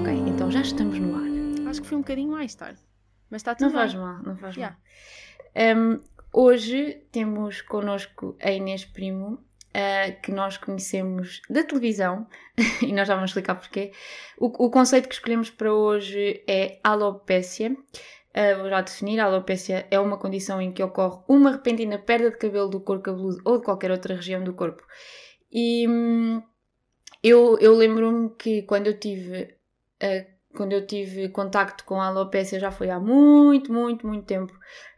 Ok, então já estamos no ar. Acho que foi um bocadinho mais tarde. Mas está tudo Não faz bem. mal, não faz Yeah. mal. Um, hoje temos connosco a Inês Primo, uh, que nós conhecemos da televisão, e nós já vamos explicar porquê. O, o conceito que escolhemos para hoje é alopécia. Uh, vou já definir, a alopécia é uma condição em que ocorre uma repentina perda de cabelo do couro cabeludo ou de qualquer outra região do corpo. E hum, eu, eu lembro-me que quando eu tive uh, quando eu tive contacto com a alopécia já foi há muito, muito, muito tempo,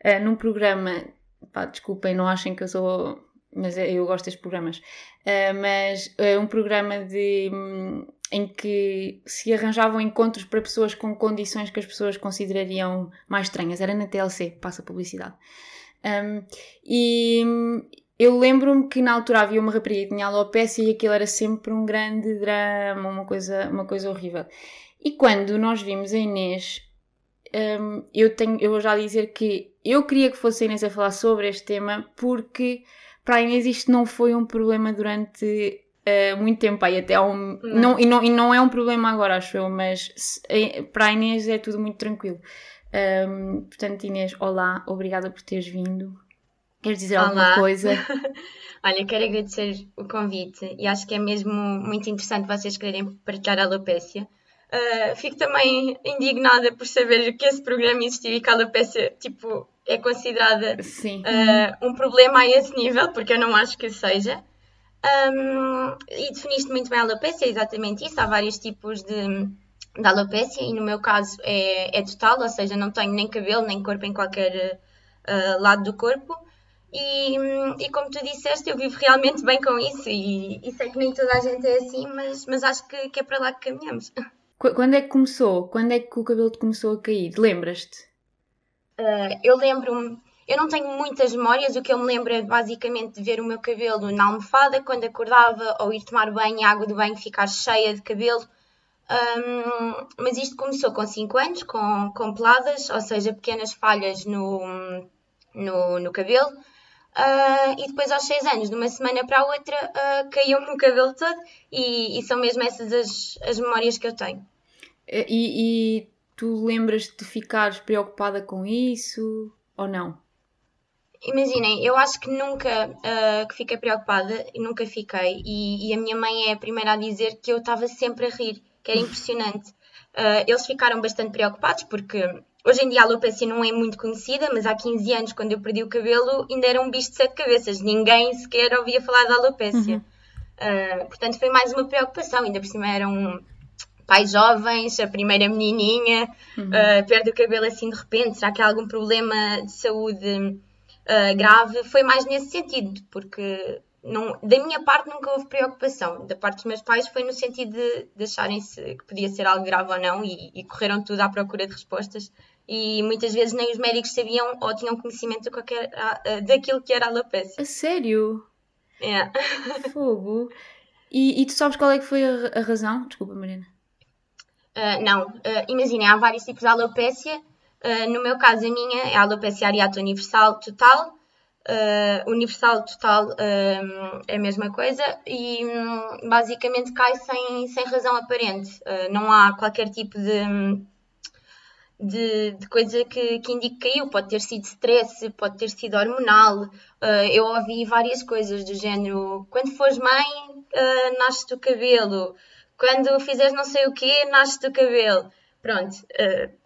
uh, num programa, pá, desculpem, não achem que eu sou, mas é- eu gosto destes programas, Uh, mas uh, um programa de, hum, em que se arranjavam encontros para pessoas com condições que as pessoas considerariam mais estranhas, era na TLC, passa publicidade. Um, e hum, eu lembro-me que na altura havia uma rapariga que tinha alopecia e aquilo era sempre um grande drama, uma coisa, uma coisa horrível. E quando nós vimos a Inês, hum, eu, tenho, eu vou já dizer que eu queria que fosse a Inês a falar sobre este tema porque para a Inês isto não foi um problema durante eh, muito tempo aí até há um, não. e, não, e não é um problema agora acho eu mas se- eh, para a Inês é tudo muito tranquilo Hum, portanto Inês, olá, obrigada por teres vindo queres dizer alguma Olá. coisa? Olha, quero agradecer o convite e acho que é mesmo muito interessante vocês quererem partilhar a alopécia. Ah, fico também indignada por saber que esse programa existiu e que a alopécia tipo, é considerada ah, um problema a esse nível, porque eu não acho que seja. Ahm, e definiste muito bem a alopecia, é exatamente isso. Há vários tipos de, de alopecia e no meu caso é, é total, ou seja, não tenho nem cabelo nem corpo em qualquer ah, lado do corpo. E, e como tu disseste, eu vivo realmente bem com isso e, e sei que nem toda a gente é assim, mas, mas acho que, que é para lá que caminhamos. Qu- quando é que começou? quando é que o cabelo te começou a cair? lembras-te? Uh, eu lembro-me, eu não tenho muitas memórias, o que eu me lembro é basicamente de ver o meu cabelo na almofada quando acordava ou ir tomar banho e a água do banho ficar cheia de cabelo. Um, mas isto começou com 5 anos, com, com peladas, ou seja, pequenas falhas no, no, no cabelo. Uh, e depois aos 6 anos, de uma semana para a outra, uh, caiu-me o cabelo todo e, e são mesmo essas as, as memórias que eu tenho. E, e tu lembras-te de ficares preocupada com isso ou não? Imaginem, eu acho que nunca ah, que fiquei preocupada e nunca fiquei. E, e a minha mãe é a primeira a dizer que eu estava sempre a rir, que era impressionante. Ah, eles ficaram bastante preocupados porque hoje em dia a alopecia não é muito conhecida, mas há 15 anos, quando eu perdi o cabelo, ainda era um bicho de sete cabeças. Ninguém sequer ouvia falar da alopecia. Ah, portanto, foi mais uma preocupação. Ainda por cima eram pais jovens, a primeira menininha, ah, perde o cabelo assim de repente. Será que há algum problema de saúde? Uh, grave foi mais nesse sentido, porque não, da minha parte nunca houve preocupação. Da parte dos meus pais foi no sentido de, de acharem-se que podia ser algo grave ou não e, e correram tudo à procura de respostas. E muitas vezes nem os médicos sabiam ou tinham conhecimento de qualquer, daquilo que era alopecia. A sério? É. Fogo. E, e tu sabes qual é que foi a, a razão? Desculpa, Mariana. Uh, não, uh, imaginem, há vários tipos de alopecia. Uh, no meu caso, a minha é a alopecia areata universal total. Uh, universal total um, é a mesma coisa e um, basicamente cai sem, sem razão aparente. Uh, não há qualquer tipo de, de, de coisa que, que indique que caiu. Pode ter sido stress, pode ter sido hormonal. Uh, eu ouvi várias coisas do género: quando fores mãe, uh, nasce-te o cabelo quando fizeres não sei o quê, nasce do cabelo. Pronto, uh,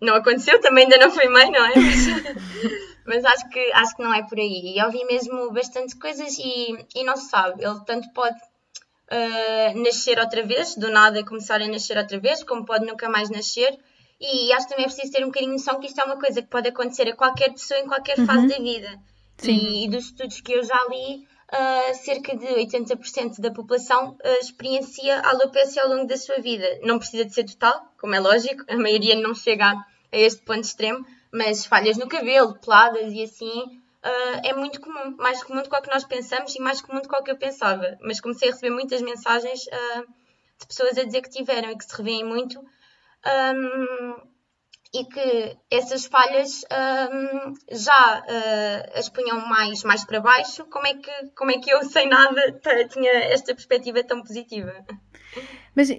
não aconteceu, também ainda não fui mãe, não é? Mas, mas acho, que, acho que não é por aí. E ouvi mesmo bastante coisas e, e não se sabe. Ele tanto pode uh, nascer outra vez, do nada começar a nascer outra vez, como pode nunca mais nascer. E acho que também é preciso ter um bocadinho de noção que isto é uma coisa que pode acontecer a qualquer pessoa em qualquer fase da vida. Sim. E, e dos estudos que eu já li, Uh, cerca de 80% da população uh, experiencia a alopecia ao longo da sua vida. Não precisa de ser total, como é lógico, a maioria não chega a, a este ponto extremo, mas falhas no cabelo, peladas e assim uh, é muito comum, mais comum do que o que nós pensamos e mais comum do que o que eu pensava. Mas comecei a receber muitas mensagens de pessoas a dizer que tiveram e que se revêem muito. Um, e que essas falhas um, já uh, as punham mais, mais para baixo. Como é, que, como é que eu, sem nada, tinha esta perspectiva tão positiva? Mas uh,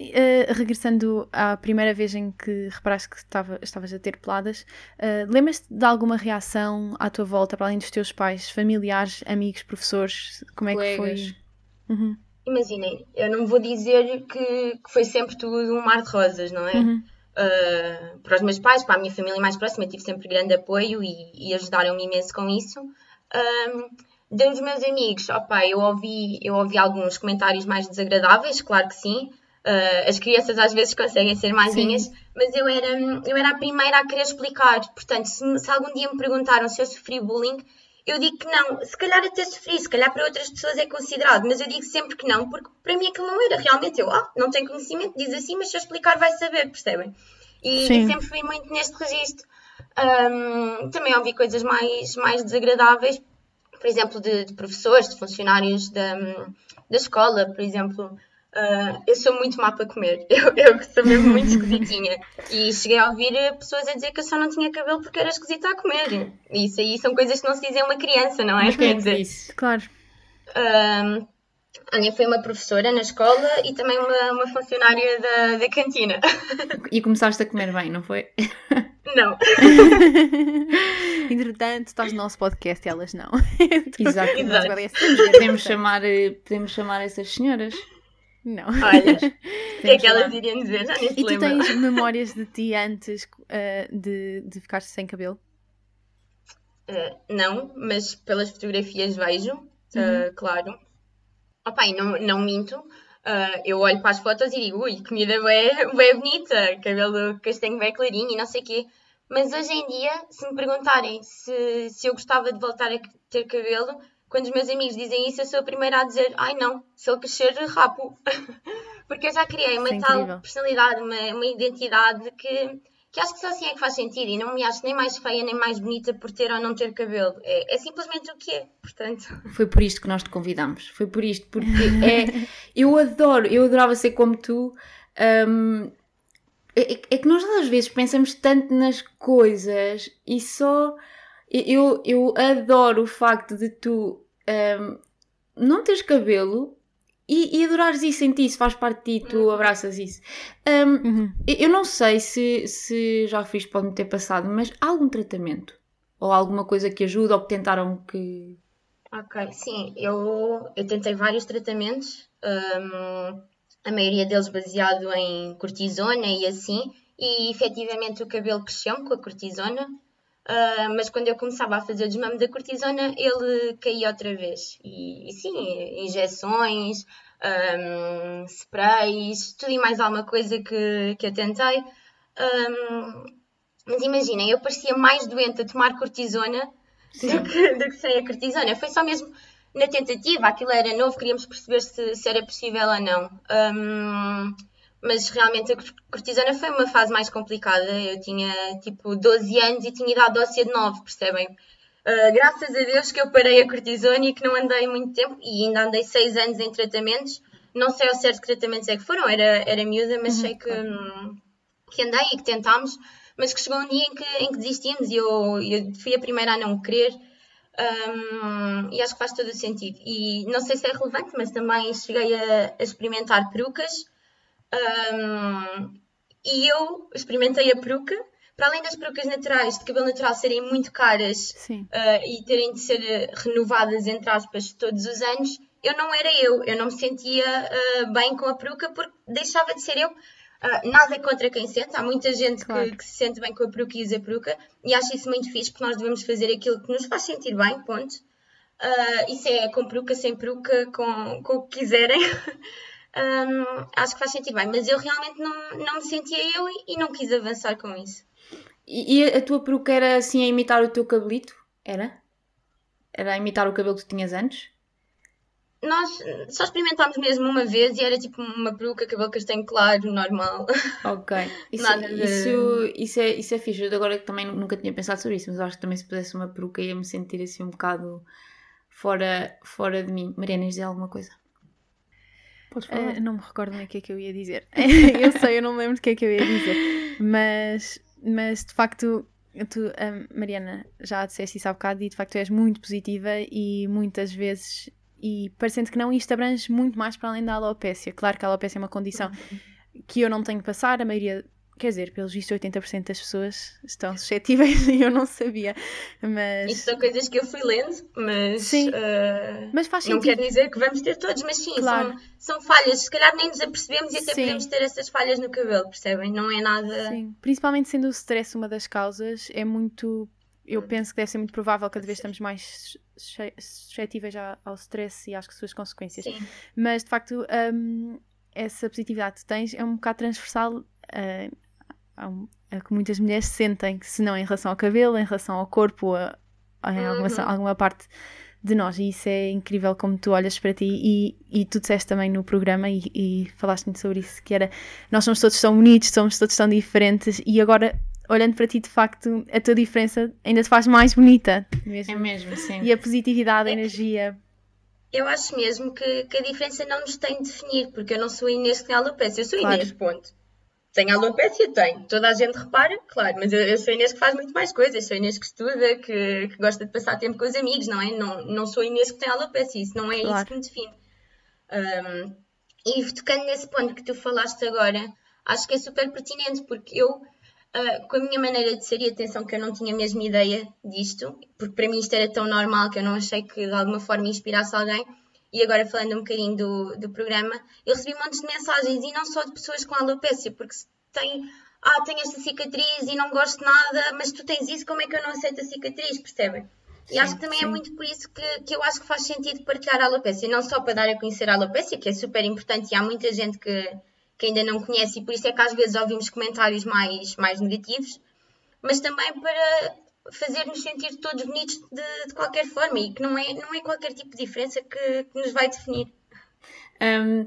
regressando à primeira vez em que reparaste que estava, estavas a ter peladas, uh, lembras-te de alguma reação à tua volta, para além dos teus pais, familiares, amigos, professores? Como é Colegas. que foi? Uhum. Imaginem, eu não vou dizer que, que, foi sempre tudo um mar de rosas, não é? Uhum. Uh, para os meus pais, para a minha família mais próxima, tive sempre grande apoio e, e ajudaram-me imenso com isso. Um, dos meus amigos, opa, eu ouvi, eu ouvi alguns comentários mais desagradáveis, claro que sim. Uh, as crianças às vezes conseguem ser maisinhas, mas eu era, eu era a primeira a querer explicar. Portanto, se, se algum dia me perguntaram se eu sofri bullying, eu digo que não. Se calhar até sofri, se calhar para outras pessoas é considerado, mas eu digo sempre que não, porque para mim aquilo não era. Realmente eu, ah, não tenho conhecimento, diz assim, mas se eu explicar vai saber, percebem? E, e sempre fui muito neste registro. Um, também ouvi coisas mais, mais desagradáveis, por exemplo, de, de professores, de funcionários da, da escola, por exemplo. Uh, eu sou muito má para comer, eu, eu sou mesmo muito esquisitinha. E cheguei a ouvir pessoas a dizer que eu só não tinha cabelo porque era esquisita a comer. E isso aí são coisas que não se dizem a uma criança, não é? Mas quem é disse? Claro. Uh, Olha, foi uma professora na escola e também uma, uma funcionária da, da cantina. E começaste a comer bem, não foi? Não. Entretanto, estás no nosso podcast e elas não. Exato. Exato. Podemos, chamar, eh, podemos chamar essas senhoras. Não. Olha, o que é que elas iriam dizer? Já nem se E tu tens memórias de ti antes uh, de, de ficar sem cabelo? Uh, não, mas pelas fotografias vejo, uh, uhum. claro. Opa, e não, não minto. eu olho para as fotos e digo, ui, comida bem, bem bonita, cabelo castanho bem clarinho e não sei o quê. Mas hoje em dia, se me perguntarem se, se eu gostava de voltar a ter cabelo, quando os meus amigos dizem isso, eu sou a primeira a dizer: ai não, se ele crescer, rapo. Porque eu já criei uma é tal personalidade, uma, uma identidade que, que acho que só assim é que faz sentido e não me acho nem mais feia nem mais bonita por ter ou não ter cabelo. É, é simplesmente o que é, portanto. Foi por isto que nós te convidamos. Foi por isto, porque é. Eu adoro, eu adorava ser como tu. Um, é, é, que nós às vezes pensamos tanto nas coisas e só. Eu, eu adoro o facto de tu um, não tens cabelo e, e adorares isso em ti, se faz parte de ti, tu uhum. abraças isso. Um, uhum. Eu não sei se, se já fiz, pode-me ter passado, mas há algum tratamento? Ou alguma coisa que ajuda ou que tentaram que. Ok, sim, eu, eu tentei vários tratamentos, um, a maioria deles baseado em cortisona e assim, e efetivamente o cabelo cresceu com a cortisona, Uh, mas quando eu começava a fazer o desmame da cortisona, ele caía outra vez. E, e sim, injeções, um, sprays, tudo e mais alguma coisa que, que eu tentei. Um, mas imaginem, eu parecia mais doente a tomar cortisona do que, do que sem a cortisona. Foi só mesmo na tentativa, aquilo era novo, queríamos perceber se, se era possível ou não. Um, mas realmente a cortisona foi uma fase mais complicada. Eu tinha tipo 12 anos e tinha idade óssea de 9, percebem? Uh, graças a Deus que eu parei a cortisona e que não andei muito tempo e ainda andei 6 anos em tratamentos. Não sei ao certo que tratamentos é que foram, era, era miúda, mas uhum. sei que, hum, que andei e que tentámos, mas que chegou um dia em que, em que desistimos e eu, eu fui a primeira a não querer. Um, e acho que faz todo o sentido. E não sei se é relevante, mas também cheguei a, a experimentar perucas um, e eu experimentei a peruca. Para além das perucas naturais, de cabelo natural serem muito caras uh, e terem de ser renovadas, entre aspas, todos os anos, eu não era eu. Eu não me sentia uh, bem com a peruca porque deixava de ser eu. Uh, nada contra quem sente, há muita gente claro. que, que, se sente bem com a peruca e usa a peruca, e acho isso muito fixe porque nós devemos fazer aquilo que nos faz sentir bem, ponto. Isso é com peruca, sem peruca, com, com o que quiserem. um, acho que faz sentido bem, mas eu realmente não, não me sentia eu e, e não quis avançar com isso. E, e, a tua peruca era assim a imitar o teu cabelito? Era? Era a imitar o cabelo que tu tinhas antes? Nós só experimentámos mesmo uma vez e era tipo uma peruca, cabelo castanho claro, normal. Ok. Isso, de... isso, isso, é, isso é fixe. Eu agora também nunca tinha pensado sobre isso, mas acho que também se pusesse uma peruca ia me sentir assim um bocado fora, fora de mim. Mariana, dizer alguma coisa? Uh, não me recordo nem o que é que eu ia dizer. eu sei, eu não me lembro do que é que eu ia dizer. Mas mas de facto, tu, Mariana, já disseste isso há bocado e de facto és muito positiva e muitas vezes, e parecendo que não, isto abrange muito mais para além da alopécia. Claro que a alopécia é uma condição que eu não tenho que passar, a maioria Quer dizer, pelos vistos, 80% das pessoas estão suscetíveis e eu não sabia. Mas... Isto são coisas que eu fui lendo, mas. Sim. Uh, mas faz sentido. Não quer dizer que vamos ter todos, mas sim, claro. são, são falhas. Se calhar nem nos apercebemos e até sim. podemos ter essas falhas no cabelo, percebem? Não é nada. Sim. Principalmente sendo o stress uma das causas, é muito. Eu hum. penso que deve ser muito provável que cada vez estamos mais suscetíveis ao stress e às suas consequências. Sim. Mas de facto, um, essa positividade que tens é um bocado transversal. Uh, a que muitas mulheres sentem, se não em relação ao cabelo, em relação ao corpo, a, a em alguma, uhum. alguma parte de nós. E isso é incrível como tu olhas para ti e, e tu disseste também no programa e, e falaste muito sobre isso, que era nós somos todos tão bonitos, somos todos tão diferentes e agora olhando para ti de facto a tua diferença ainda te faz mais bonita. Mesmo. É mesmo, sim. E a positividade, a energia. Eu acho mesmo que, que a diferença não nos tem de definir, porque eu não sou Inês tem alopecia, eu sou claro. Inês, ponto. Tem alopecia? Tem. Toda a gente repara, claro, mas eu, eu sou Inês que faz muito mais coisas. Sou Inês que estuda, que, que gosta de passar tempo com os amigos, não é? Não, não sou Inês que tem alopecia, isso não é claro. isso que me define. Um, e tocando nesse ponto que tu falaste agora, acho que é super pertinente, porque eu, uh, com a minha maneira de ser e atenção, que eu não tinha mesmo ideia disto, porque para mim isto era tão normal que eu não achei que de alguma forma inspirasse alguém e agora falando um bocadinho do, do programa, eu recebi montes de mensagens e não só de pessoas com alopecia, porque tem, ah, tenho esta cicatriz e não gosto de nada, mas tu tens isso, como é que eu não aceito a cicatriz, percebem? E sim, acho que também é sim. é muito por isso que, que eu acho que faz sentido partilhar a alopecia, não só para dar a conhecer a alopecia, que é super importante e há muita gente que, que ainda não conhece e por isso é que às vezes ouvimos comentários mais, mais negativos, mas também para fazer-nos sentir todos bonitos de, de, qualquer forma e que não é, não é qualquer tipo de diferença que, que nos vai definir. Um,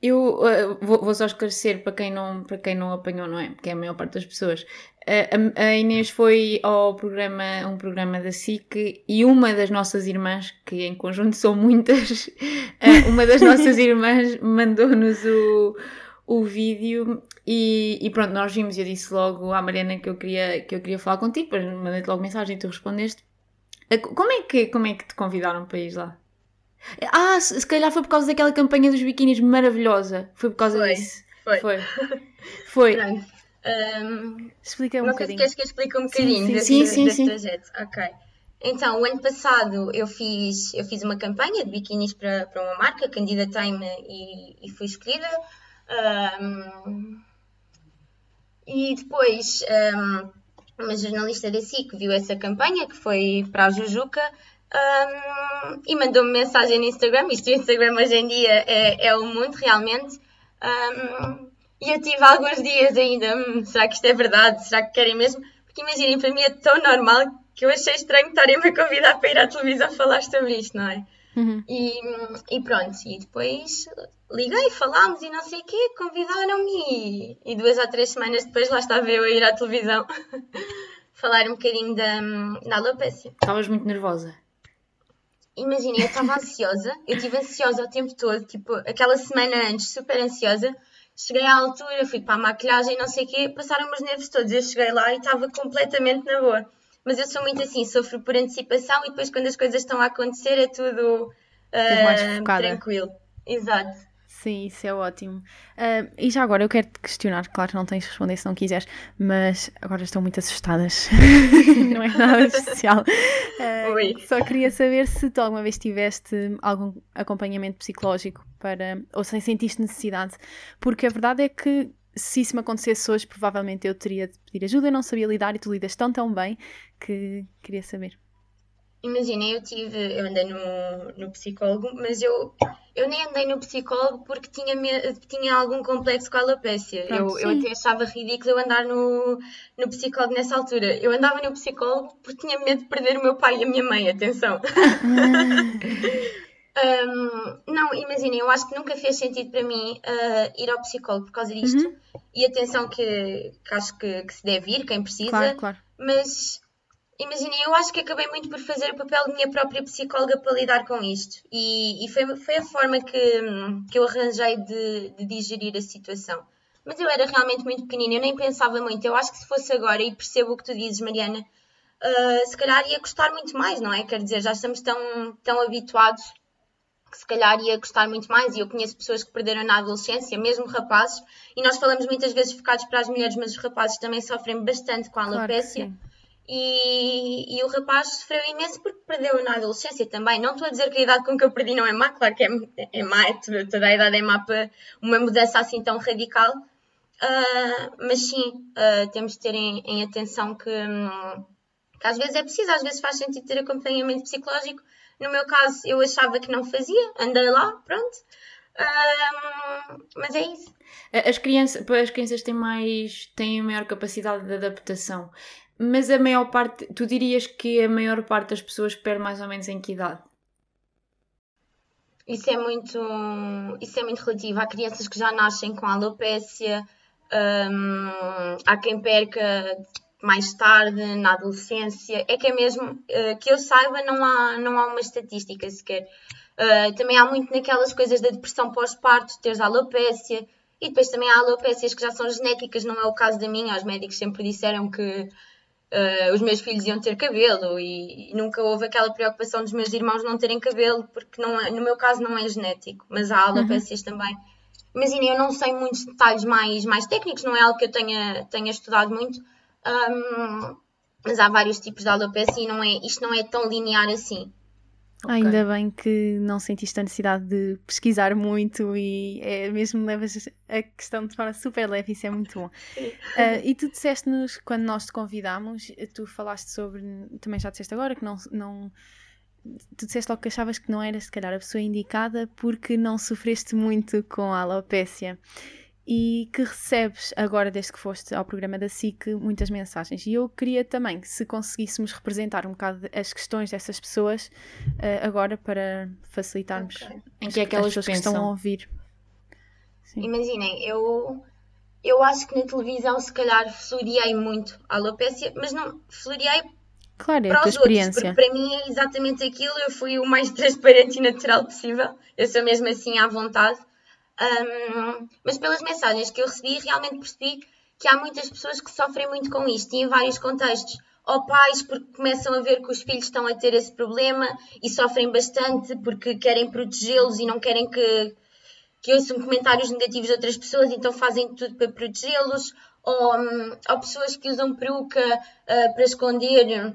eu uh, vou, vou, só esclarecer para quem, não, para quem não apanhou, não é? Porque é a maior parte das pessoas. Uh, a, a, Inês foi ao programa, um programa da SIC e uma das nossas irmãs, que em conjunto são muitas, uh, uma das nossas irmãs mandou-nos o, o vídeo e, e, pronto, nós vimos e eu disse logo à Mariana que eu queria, que eu queria falar contigo, depois mandei-te logo mensagem e tu respondeste. Como é, que, como é que te convidaram para ir lá? Ah, se, se calhar foi por causa daquela campanha dos biquínis maravilhosa. Foi por causa foi, disso. Foi. Foi. foi. Um, Explica um não bocadinho. Queres que eu explique um bocadinho sim, desse, sim, sim, desse sim. trajeto? Ok. Então, o ano passado eu fiz, eu fiz uma campanha de biquínis para, para uma marca, candidatei-me e, e fui escolhida. Um, e depois, um, uma jornalista da SIC viu essa campanha, que foi para a Jujuca, um, e mandou-me mensagem no Instagram. Isto, o Instagram hoje em dia é, é o mundo, realmente. Um, e eu tive alguns dias ainda, hum, será que isto é verdade? Será que querem mesmo? Porque imaginem, para mim é tão normal que eu achei estranho estarem-me a convidar para ir à televisão falar sobre isto, não é? Uhum. E, e, pronto, e depois liguei, falámos e não sei o quê, convidaram-me e, e, duas ou três semanas depois lá estava eu a ir à televisão falar um bocadinho da, da alopecia. Estavas muito nervosa? Imagina, eu estava ansiosa, eu estive ansiosa o tempo todo, tipo, aquela semana antes, super ansiosa. Cheguei à altura, fui para a maquilhagem, não sei o quê, passaram os nervos todos. Eu cheguei lá e estava completamente na boa mas eu sou muito assim, sofro por antecipação e depois quando as coisas estão a acontecer é tudo uh, tranquilo. Exato. Sim, isso é ótimo. Uh, e já agora eu quero te questionar, claro não tens de responder se não quiseres, mas agora estão muito assustadas. não é nada especial. Uh, só queria saber se tu alguma vez tiveste algum acompanhamento psicológico para, ou se sentiste necessidade, porque a verdade é que se isso me acontecesse hoje, provavelmente eu teria de pedir ajuda, eu não sabia lidar e tu lidas tão tão bem que queria saber. Imagina, eu tive, eu andei no, no psicólogo, mas eu, eu nem andei no psicólogo porque tinha, tinha algum complexo com a alopecia. Pronto, eu, eu até achava ridículo eu andar no, no psicólogo nessa altura. Eu andava no psicólogo porque tinha medo de perder o meu pai e a minha mãe, atenção. Um, não, imaginem, eu acho que nunca fez sentido para mim uh, ir ao psicólogo por causa disto. Uhum. E atenção que, que acho que, que, se deve ir, quem precisa. Claro, claro. Mas imaginem, eu acho que acabei muito por fazer o papel de minha própria psicóloga para lidar com isto. E, e foi, foi a forma que, que eu arranjei de, de digerir a situação. mas eu era realmente muito pequenina, eu nem pensava muito. Eu acho que se fosse agora, e percebo o que tu dizes, Mariana, uh, se calhar ia gostar muito mais, não é? Quer dizer, já estamos tão, tão habituados que se calhar ia gostar muito mais. E eu conheço pessoas que perderam na adolescência, mesmo rapazes, e nós falamos muitas vezes focados para as mulheres, mas os rapazes também sofrem bastante com a alopecia. Claro e, e, o rapaz sofreu imenso porque perdeu na adolescência também. Não estou a dizer que a idade com que eu perdi não é má, claro que é, é má, é toda a idade é má para uma mudança assim tão radical, uh, mas sim, uh, temos de ter em, em atenção que, um, que, às vezes é preciso, às vezes faz sentido ter acompanhamento psicológico. No meu caso, eu achava que não fazia, andei lá, pronto. Uh, mas é isso. As crianças, as crianças têm mais têm maior capacidade de adaptação. Mas a maior parte, tu dirias que a maior parte das pessoas perde mais ou menos em que idade? Isso é muito, isso é muito relativo. Há crianças que já nascem com alopécia, hum, há quem perca mais tarde, na adolescência. É que é mesmo, uh, que eu saiba, não há, não há uma estatística sequer. Uh, também há muito naquelas coisas da depressão pós-parto, teres alopécia. E depois também há alopécias que já são genéticas, não é o caso da minha. Os médicos sempre disseram que uh, os meus filhos iam ter cabelo e, e, nunca houve aquela preocupação dos meus irmãos não terem cabelo, porque não é, no meu caso não é genético, mas há alopécias uhum. também. Imaginem, eu não sei muitos detalhes mais, mais técnicos, não é algo que eu tenha, tenha estudado muito, um, mas há vários tipos de alopecia e não é, isto não é tão linear assim. Okay. Ainda bem que não sentiste a necessidade de pesquisar muito e é, mesmo levas a questão de forma super leve, isso é muito bom. Uh, e tu disseste-nos, quando nós te convidámos, tu falaste sobre, também já disseste agora, que não, não tu disseste logo que achavas que não eras se calhar a pessoa indicada porque não sofreste muito com a alopécia e que recebes agora, desde que foste ao programa da SIC, muitas mensagens. E eu queria também que se conseguíssemos representar um bocado as questões dessas pessoas uh, agora para facilitarmos okay. em que é que elas pessoas pensam. que estão a ouvir. Sim. Imaginem, eu, eu acho que na televisão se calhar floreei muito a alopecia, mas não floreei Claro, é para a tua experiência. Outros, para mim é exatamente aquilo. Eu fui o mais transparente e natural possível. Eu sou mesmo assim à vontade. Um, mas pelas mensagens que eu recebi, realmente percebi que há muitas pessoas que sofrem muito com isto e em vários contextos. Ou pais porque começam a ver que os filhos estão a ter esse problema e sofrem bastante porque querem protegê-los e não querem que, que ouçam comentários negativos de outras pessoas, então fazem tudo para protegê-los. Ou, um, ou, pessoas que usam peruca uh, para esconder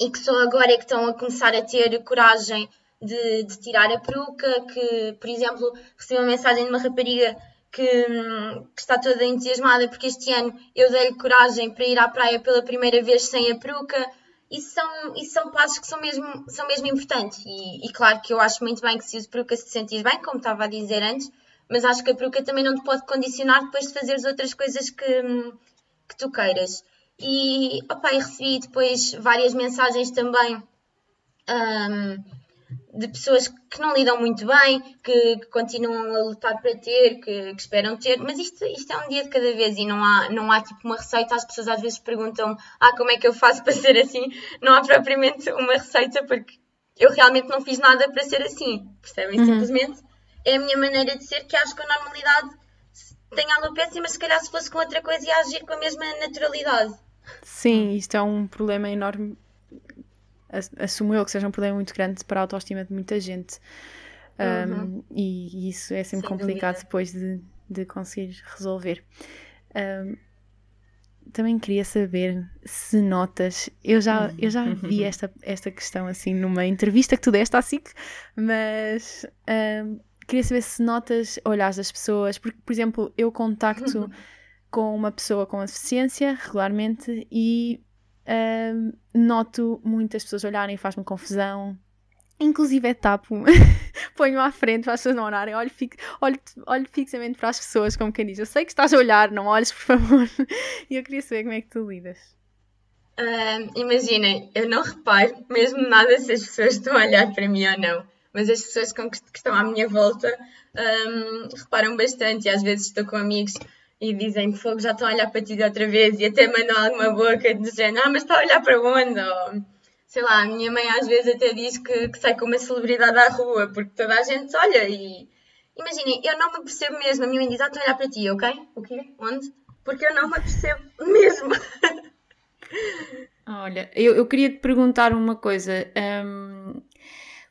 e que só agora é que estão a começar a ter coragem de, de, tirar a peruca, que, por exemplo, recebi uma mensagem de uma rapariga que, que, está toda entusiasmada porque este ano eu dei-lhe coragem para ir à praia pela primeira vez sem a peruca. Isso são, isso são passos que são mesmo, são mesmo importantes. E, e claro que eu acho muito bem que se use peruca se sentir bem, como estava a dizer antes, mas acho que a peruca também não te pode condicionar depois de fazeres outras coisas que, que tu queiras. E, opa, recebi depois várias mensagens também. Um, de pessoas que não lidam muito bem, que, que continuam a lutar para ter, que, que, esperam ter, mas isto, isto é um dia de cada vez e não há, não há tipo uma receita. As pessoas às vezes perguntam: Ah, como é que eu faço para ser assim? Não há propriamente uma receita, porque eu realmente não fiz nada para ser assim, percebem? Uhum. Simplesmente é a minha maneira de ser, que acho que a normalidade tem alopecia, mas se calhar se fosse com outra coisa ia agir com a mesma naturalidade. Sim, isto é um problema enorme assumo eu que seja um problema muito grande para a autoestima de muita gente. Um, uhum. e, e, isso é sempre Sem complicado dúvida. depois de, de conseguir resolver. Um, também queria saber se notas. Eu já, eu já vi esta, esta questão assim numa entrevista que tu deste à SIC, mas um, queria saber se notas olhares das pessoas, porque, por exemplo, eu contacto com uma pessoa com deficiência regularmente e noto muitas pessoas olharem faz-me confusão. Inclusive é tapo, ponho à frente para as pessoas não olharem, olho, fi olho, olho fixamente para as pessoas, como quem diz, eu sei que estás a olhar, não olhes por favor. e eu queria saber como é que tu lidas. Imaginem, eu não reparo mesmo nada se as pessoas estão a olhar para mim ou não, mas as pessoas que, que estão à minha volta um, reparam bastante e às vezes estou com amigos e dizem que fogo já estão a olhar para ti de outra vez e até mandam alguma boca dizendo ah, mas está a olhar para onde? Ou, sei lá, a minha mãe às vezes até diz que, que sai com uma celebridade à rua porque toda a gente olha e, Imaginem, eu não me percebo mesmo. A minha mãe diz: Ah, estou a olhar para ti, ok? O quê? Onde? Porque eu não me percebo mesmo. Olha, eu, eu queria te perguntar uma coisa. Um,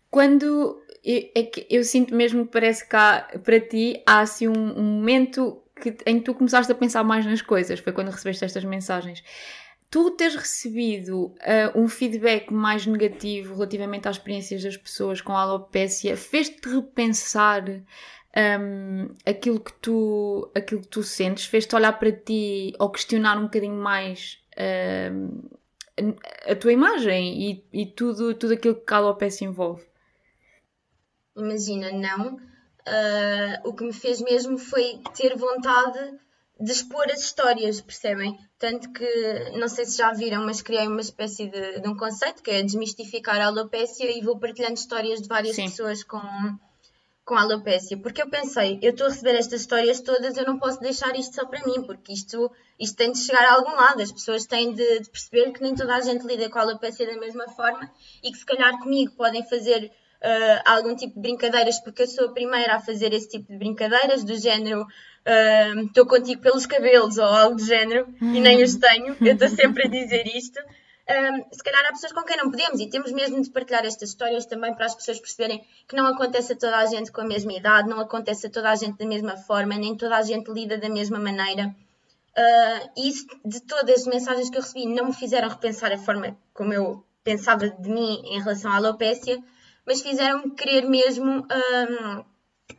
quando. É que eu sinto mesmo que parece que há, para ti há assim um, um momento que, em que tu começaste a pensar mais nas coisas. Foi quando recebeste estas mensagens tu teres recebido uh, um feedback mais negativo relativamente às experiências das pessoas com alopecia fez-te repensar um, aquilo, que tu, aquilo que tu sentes? Fez-te olhar para ti ou questionar um bocadinho mais um, a, a, tua imagem e, e, tudo, tudo aquilo que a alopecia envolve? Imagina, não. Uh, o que me fez mesmo foi ter vontade de expor as histórias, percebem? Tanto que, não sei se já viram, mas criei uma espécie de, de um conceito que é desmistificar a alopecia e vou partilhando histórias de várias Sim. pessoas com, com alopecia. Porque eu pensei, eu estou a receber estas histórias todas, eu não posso deixar isto só para mim, porque isto, isto tem de chegar a algum lado. As pessoas têm de, de perceber que nem toda a gente lida com a alopecia da mesma forma e que se calhar comigo podem fazer uh, algum tipo de brincadeiras, porque eu sou a primeira a fazer esse tipo de brincadeiras, do género estou uh, contigo pelos cabelos ou algo do género e nem os tenho, eu estou sempre a dizer isto. Um, se calhar há pessoas com quem não podemos e temos mesmo de partilhar estas histórias também para as pessoas perceberem que não acontece a toda a gente com a mesma idade, não acontece a toda a gente da mesma forma, nem toda a gente lida da mesma maneira. Uh, isso, de todas as mensagens que eu recebi, não me fizeram repensar a forma como eu pensava de mim em relação à alopécia, mas fizeram-me querer mesmo um,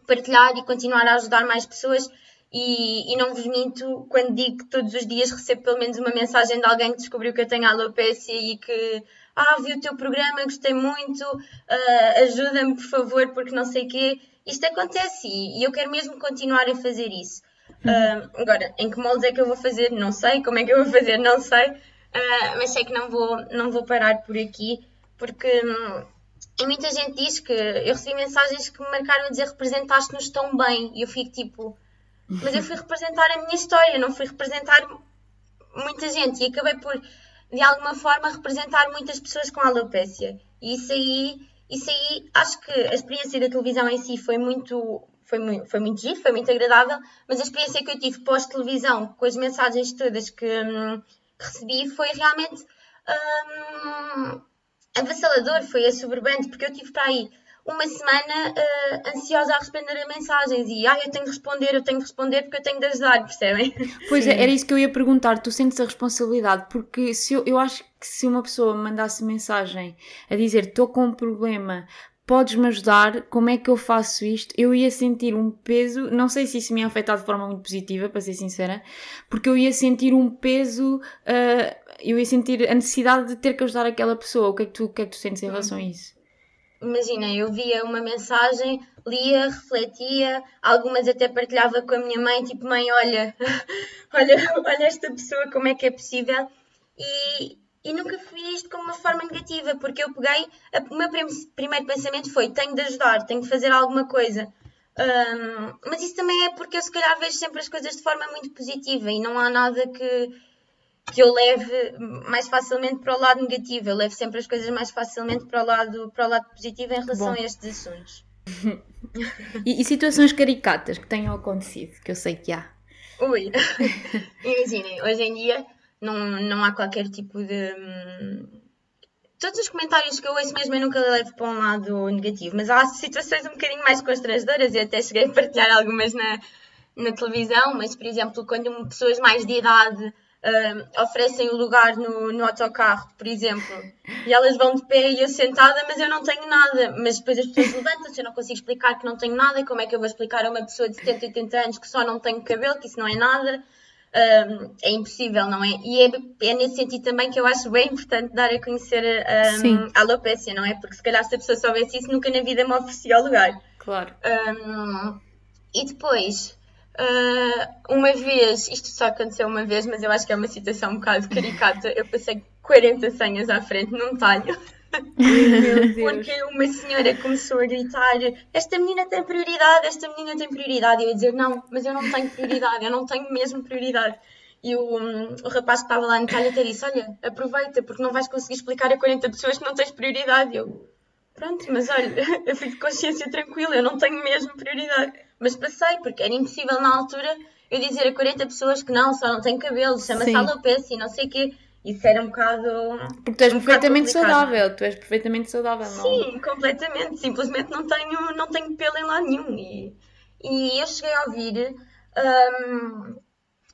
partilhar e continuar a ajudar mais pessoas e, e, não vos minto quando digo que todos os dias recebo pelo menos uma mensagem de alguém que descobriu que eu tenho alopecia e que ah, vi o teu programa, gostei muito, uh, ajuda-me por favor, porque não sei o quê. Isto acontece e, eu quero mesmo continuar a fazer isso. Uh, agora, em que moldes é que eu vou fazer? Não sei. Como é que eu vou fazer? Não sei. Uh, mas sei que não vou, não vou parar por aqui, porque hum, e muita gente diz que eu recebi mensagens que me marcaram a dizer representaste-nos tão bem e eu fico tipo, mas eu fui representar a minha história, não fui representar muita gente e acabei por, de alguma forma, representar muitas pessoas com alopecia. E isso aí, isso aí, acho que a experiência da televisão em si foi muito, foi muito, foi muito giro, foi muito agradável, mas a experiência que eu tive pós-televisão, com as mensagens todas que, hum, que recebi, foi realmente hum, avassalador, foi assoberbante, porque eu tive para aí uma semana uh, ansiosa a responder a mensagens e ah, eu tenho de responder, eu tenho de responder porque eu tenho de ajudar, percebem? Pois é, era isso que eu ia perguntar. Tu sentes a responsabilidade? Porque se eu, eu acho que se uma pessoa me mandasse mensagem a dizer estou com um problema, podes-me ajudar, como é que eu faço isto? Eu ia sentir um peso, não sei se isso me ia afetar de forma muito positiva, para ser sincera, porque eu ia sentir um peso, uh, eu ia sentir a necessidade de ter que ajudar aquela pessoa. O que é que tu, o que é que tu sentes em relação a isso? imagina, eu via uma mensagem, lia, refletia, algumas até partilhava com a minha mãe, tipo, mãe, olha, olha, olha esta pessoa, como é que é possível? E, e nunca fui isto como uma forma negativa, porque eu peguei, a, o meu prim, primeiro pensamento foi, tenho de ajudar, tenho de fazer alguma coisa. Um, mas isso também é porque eu se calhar vejo sempre as coisas de forma muito positiva e não há nada que que eu leve mais facilmente para o lado negativo. Eu levo sempre as coisas mais facilmente para o lado, para o lado positivo em relação Bom. a estes assuntos. e, e, situações caricatas que tenham acontecido, que eu sei que há. Ui, imaginem, hoje em dia não, não há qualquer tipo de. Hum, todos os comentários que eu ouço mesmo eu nunca levo para um lado negativo, mas há situações um bocadinho mais constrangedoras e até cheguei a partilhar algumas na, na televisão, mas por exemplo, quando pessoas mais de idade uh, oferecem o lugar no, no autocarro, por exemplo, e elas vão de pé e eu sentada, mas eu não tenho nada. Mas depois as pessoas levantam-se, eu não consigo explicar que não tenho nada, e como é que eu vou explicar a uma pessoa de 70, 80 anos que só não tem cabelo, que isso não é nada? Um, é impossível, não é? E é, é, nesse sentido também que eu acho bem importante dar a conhecer um, a alopecia, não é? Porque se calhar se a pessoa soubesse isso, nunca na vida me oferecia o lugar. Claro. Um, e depois, Uh, uma vez, isto só aconteceu uma vez, mas eu acho que é uma situação um bocado caricata. Eu passei 40 senhas à frente num talho. Porque uma senhora começou a gritar: Esta menina tem prioridade, esta menina tem prioridade. E eu ia dizer: Não, mas eu não tenho prioridade, eu não tenho mesmo prioridade. E o, um, o rapaz que estava lá no talho até disse: Olha, aproveita, porque não vais conseguir explicar a 40 pessoas que não tens prioridade. Eu, pronto, mas olha, eu fico de consciência tranquila, eu não tenho mesmo prioridade. mas passei, porque era impossível na altura eu dizer a 40 pessoas que não, só não tem cabelo, chama-se alopecia e não sei o quê. Isso era um bocado. Porque tu és um perfeitamente saudável, tu és perfeitamente saudável, não? Sim, completamente. Simplesmente não tenho, não tenho pelo em lado nenhum. E, e eu cheguei a ouvir. Um,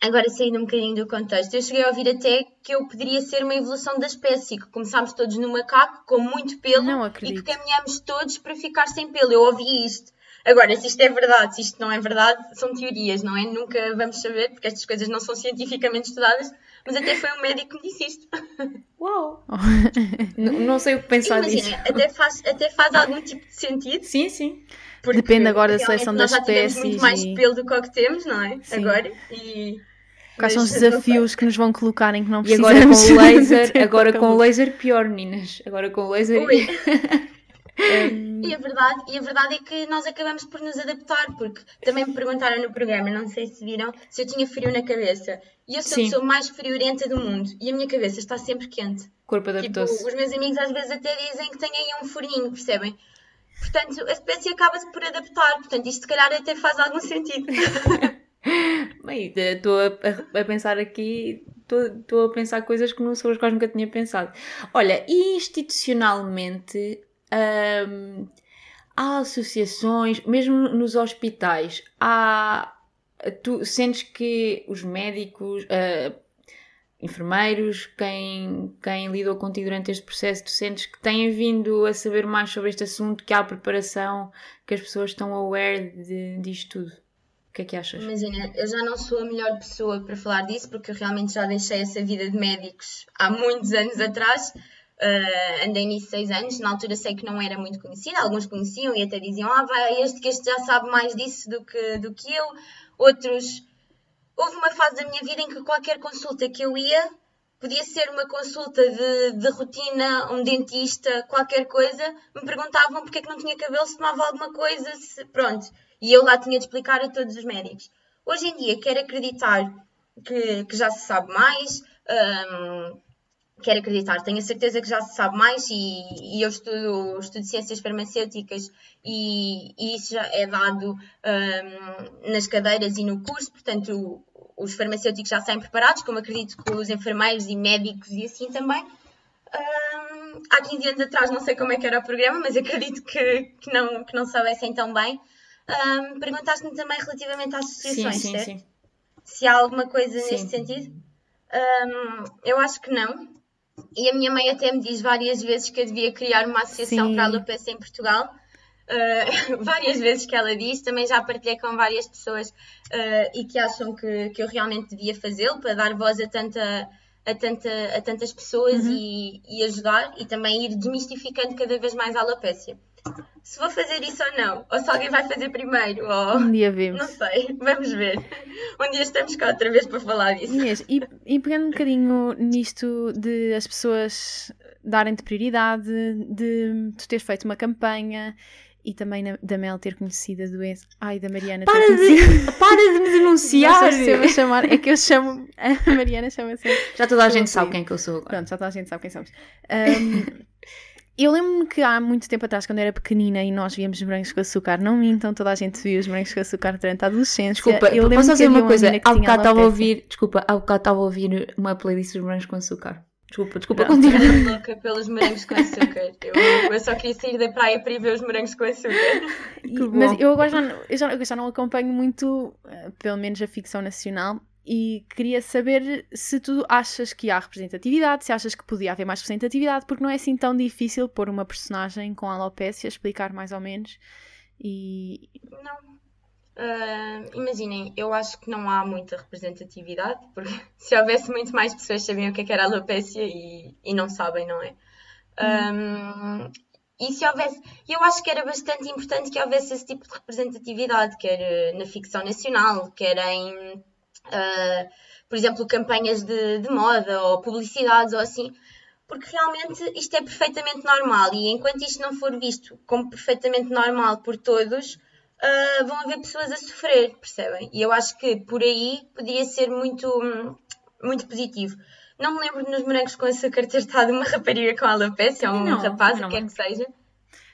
agora saindo um bocadinho do contexto, eu cheguei a ouvir até que eu poderia ser uma evolução da espécie, que começámos todos no macaco com muito pelo e que caminhamos todos para ficar sem pelo. Eu ouvi isto. Agora, se isto é verdade, se isto não é verdade, são teorias, não é? Nunca vamos saber, porque estas coisas não são cientificamente estudadas, mas até foi um médico que me disse isto. Uau! não, sei o que pensar Imagina, disso. Até faz, até faz algum tipo de sentido. Sim, sim. Depende agora da seleção das espécies. Nós muito mais pelo do que o que temos, não é? Sim. Agora. E... Quais são os desafios que nos vão colocar em que não precisamos? E agora com o laser, agora com o laser pior, meninas. Agora com o laser. Um... E, a verdade, e a verdade é que nós acabamos por nos adaptar, porque também me perguntaram no programa, não sei se viram, se eu tinha frio na cabeça. E eu sou Sim. a pessoa mais friorenta do mundo e a minha cabeça está sempre quente. O corpo adaptou-se. Tipo, os meus amigos às vezes até dizem que têm aí um furinho, percebem? Portanto, a espécie acaba-se por adaptar. Portanto, isto se calhar até faz algum sentido. Bem, estou a, a, pensar aqui, estou a pensar coisas que não sou as quais nunca tinha pensado. Olha, institucionalmente, hum, há associações, mesmo nos hospitais, há. Tu sentes que os médicos, uh, enfermeiros, quem, quem lidou contigo durante este processo, tu sentes que têm vindo a saber mais sobre este assunto, que há preparação, que as pessoas estão aware de, disto tudo? O que é que achas? Imagina, eu já não sou a melhor pessoa para falar disso, porque eu realmente já deixei essa vida de médicos há muitos anos atrás. Uh, andei nisso seis anos, na altura sei que não era muito conhecida, alguns conheciam e até diziam, ah, vai este que este já sabe mais disso do que, do que eu. Outros, houve uma fase da minha vida em que qualquer consulta que eu ia, podia ser uma consulta de, de rotina, um dentista, qualquer coisa, me perguntavam porque é que não tinha cabelo, se tomava alguma coisa, se, pronto. E eu lá tinha de explicar a todos os médicos. Hoje em dia, quero acreditar que, que já se sabe mais, um, quero acreditar, tenho a certeza que já se sabe mais e, e eu estudo, estudo ciências farmacêuticas e, e isso já é dado um, nas cadeiras e no curso, portanto os farmacêuticos já saem preparados, como acredito que os enfermeiros e médicos e assim também. Um, há 15 anos atrás não sei como é que era o programa, mas acredito que, que, não, que não soubessem tão bem. Um, Perguntaste-me também relativamente às associações, sim, sim, certo? Sim. Se há alguma coisa sim. neste sentido. Um, eu acho que não. E a minha mãe até me diz várias vezes que eu devia criar uma associação para a alopecia em Portugal. Uh, várias vezes que ela diz, também já partilhei com várias pessoas uh, e que acham que, que eu realmente devia fazê-lo para dar voz a, tanta, a, tanta, a tantas pessoas uhum. e, e, ajudar e também ir desmistificando cada vez mais a alopecia se vou fazer isso ou não, ou se alguém vai fazer primeiro, ou... Um dia vemos. Não sei, vamos ver. Um dia estamos cá outra vez para falar disso. Inês, e, e pegando um bocadinho nisto de as pessoas darem-te prioridade, de tu teres feito uma campanha e também na, da Mel ter conhecido a doença. Ai, da Mariana para ter de, Para de me denunciar! Se chamar, é que eu chamo. A Mariana chama-se. Já toda a gente sabe quem é que eu sou Pronto, já toda a gente sabe quem somos. Um, Eu lembro-me que há muito tempo atrás, quando eu era pequenina e nós víamos morangos com açúcar, não mintam, toda a gente via os morangos com açúcar durante a adolescência. Desculpa, eu posso fazer uma coisa? Há bocado estava a ouvir, desculpa, há bocado estava a ouvir uma playlist dos morangos com açúcar. Desculpa, desculpa, continua. Eu louca pelos morangos com açúcar. Eu, eu, só queria sair da praia para ir ver os morangos com açúcar. mas eu agora já, eu já, eu já não acompanho muito, eh, pelo menos a ficção nacional, e queria saber se tu achas que há representatividade, se achas que podia haver mais representatividade, porque não é assim tão difícil pôr uma personagem com alopecia, explicar mais ou menos. E. Não. Uh, imaginem, eu acho que não há muita representatividade, porque se houvesse muito mais pessoas sabiam o que, é que era alopecia e, e não sabem, não é? Uhum. Um, e se houvesse, eu acho que era bastante importante que houvesse esse tipo de representatividade, quer na ficção nacional, quer em uh, por exemplo, campanhas de, de moda ou publicidades ou assim, porque realmente isto é perfeitamente normal e enquanto isto não for visto como perfeitamente normal por todos, uh, vão haver pessoas a sofrer, percebem? E eu acho que por aí podia ser muito, muito positivo. Não me lembro de nos morangos com açúcar ter estado uma rapariga com alopecia ou um não, rapaz, o que é que seja.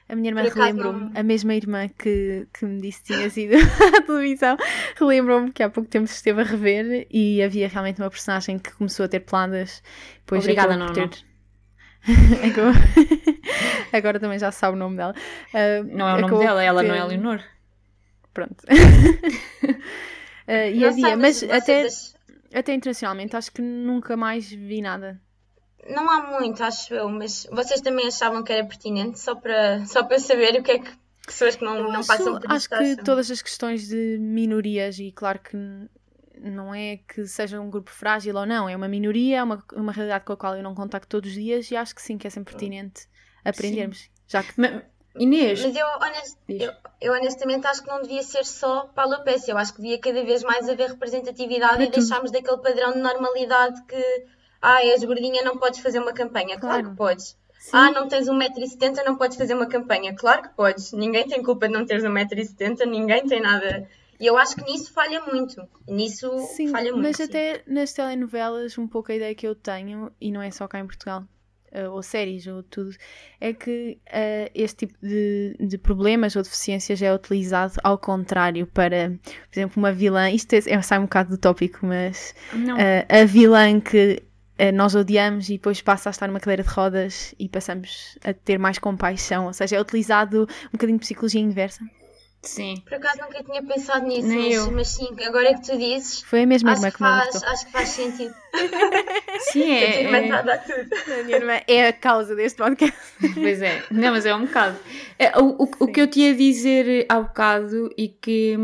A minha irmã relembrou-me, não... a mesma irmã que, que me disse que tinha sido à televisão, relembrou-me que há pouco tempo se esteve a rever e havia realmente uma personagem que começou a ter planas. Pois Obrigada, não, ter... agora... agora também já sabe o nome dela. Uh, não é o nome dela, ela ter... não é a Leonor. Pronto. uh, e não havia, mas até, até internacionalmente acho que nunca mais vi nada não há muito, acho eu, mas vocês também achavam que era pertinente só para, só para saber o que é que pessoas que não, não passam por isso Acho que todas as questões de minorias, e claro que não é que seja um grupo frágil ou não, é uma minoria, é uma, uma realidade com a qual eu não contacto todos os dias e acho que sim, que é sempre pertinente aprendermos. Sim. Já que... Mas, Inês. Mas eu, honest, eu, eu, honestamente acho que não devia ser só para a alopecia, eu acho que devia cada vez mais haver representatividade e deixarmos daquele padrão de normalidade que ah, és gordinha, não podes fazer uma campanha. Claro, claro que podes. Sim. Ah, não tens 1,70m, não podes fazer uma campanha. Claro que podes. Ninguém tem culpa de não teres 1,70m, ninguém tem nada. E eu acho que nisso falha muito. Nisso sim, falha muito. Mas sim. até nas telenovelas, um pouco a ideia que eu tenho, e não é só cá em Portugal, ou séries, ou tudo, é que uh, este tipo de, de, problemas ou deficiências é utilizado ao contrário para, por exemplo, uma vilã. Isto é, é sai um bocado do tópico, mas uh, a vilã que eh, nós odiamos e depois passa a estar numa cadeira de rodas e passamos a ter mais compaixão. Ou seja, é utilizado um bocadinho de psicologia inversa. Sim. Por acaso nunca tinha pensado nisso, mas, mas, sim, agora é que tu dizes. Foi a mesma irmã que, que faz, Acho que faz sentido. sim, é. é... A, tudo. a minha irmã é a causa deste podcast. Pois é, não, mas é um bocado. É, o, o, o que eu tinha a dizer há bocado e que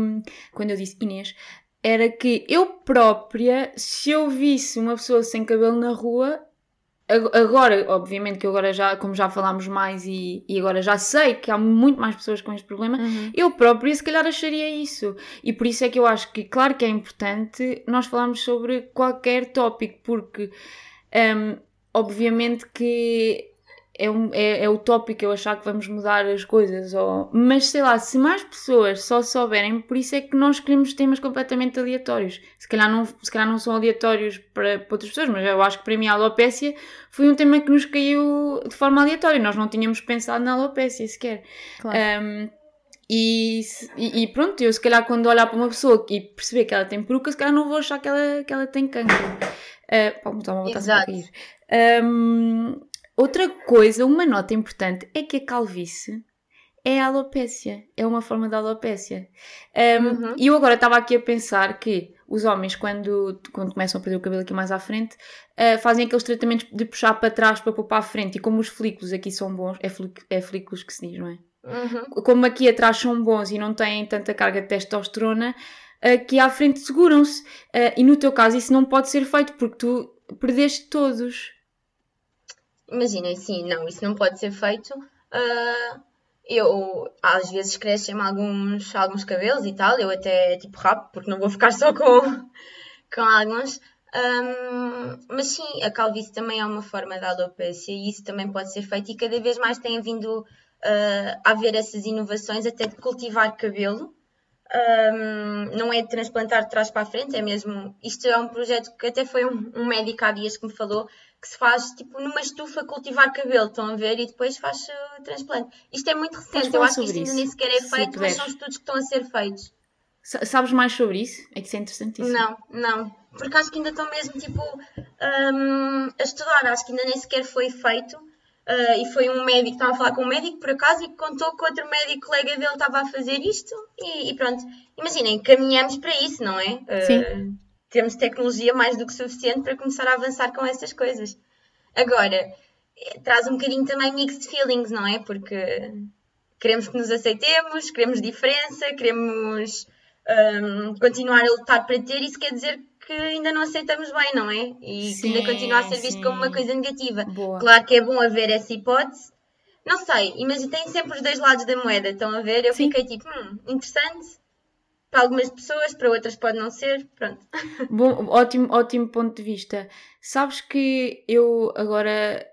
quando eu disse Inês, era que eu própria, se eu visse uma pessoa sem cabelo na rua, agora, obviamente que agora já, como já falámos mais e, e agora já sei que há muito mais pessoas com este problema, uhum. eu própria se calhar acharia isso. E por isso é que eu acho que, claro que é importante nós falarmos sobre qualquer tópico, porque um, obviamente que é, um, é, é utópico eu achar que vamos mudar as coisas, ou... mas sei lá, se mais pessoas só souberem, por isso é que nós escolhemos temas completamente aleatórios. Se calhar não, se calhar não são aleatórios para, para outras pessoas, mas eu acho que para mim a alopécia foi um tema que nos caiu de forma aleatória. Nós não tínhamos pensado na alopécia sequer. Claro. Um, e, e, pronto, eu se calhar quando olhar para uma pessoa e perceber que ela tem peruca, se calhar não vou achar que ela, que ela tem cancro. Uh, vamos dar uma volta a cair. Um, Outra coisa, uma nota importante, é que a calvície é a alopécia, é uma forma de alopécia. Um, uhum. E eu agora estava aqui a pensar que os homens, quando, quando começam a perder o cabelo aqui mais à frente, uh, fazem aqueles tratamentos de puxar para trás para pôr para a frente. E como os folículos aqui são bons, é, é folículos que se diz, não é? Uhum. Como aqui atrás são bons e não têm tanta carga de testosterona, aqui à frente seguram-se. Uh, e no teu caso, isso não pode ser feito porque tu perdeste todos. Imaginem, sim, não, isso não pode ser feito. Uh, eu, às vezes, crescem-me alguns, alguns cabelos e tal, eu até tipo rápido, porque não vou ficar só com, com alguns. Um, mas sim, a calvície também é uma forma de alopecia e isso também pode ser feito e cada vez mais tem vindo uh, a haver essas inovações até de cultivar cabelo. Um, não é de transplantar de trás para a frente, é mesmo. Isto é um projeto que até foi um, um médico há dias que me falou que se faz tipo numa estufa cultivar cabelo, estão a ver? E depois faz o uh, transplante. Isto é muito recente, eu acho que isto ainda nem sequer é feito, mas são estudos que estão a ser feitos. Sabes mais sobre isso? É que isso é interessantíssimo. Não, não. Porque acho que ainda estão mesmo tipo um, a estudar, acho que ainda nem sequer foi feito. Uh, e foi um médico, estava a falar com um médico por acaso e contou que outro médico colega dele estava a fazer isto e, e pronto. Imaginem, caminhamos para isso, não é? Uh, Sim temos tecnologia mais do que suficiente para começar a avançar com essas coisas. Agora, eh, traz um bocadinho também mixed feelings, não é? Porque queremos que nos aceitemos, queremos diferença, queremos um, continuar a lutar para ter, isso quer dizer que ainda não aceitamos bem, não é? E sim, que ainda continua a ser visto sim. como uma coisa negativa. Boa. Claro que é bom haver essa hipótese. Não sei, mas tem sempre os dois lados da moeda, estão a ver? Eu sim. fiquei tipo, hum, interessante, para algumas pessoas, para outras pode não ser, pronto. Bom, ótimo, ótimo ponto de vista. Sabes que eu agora,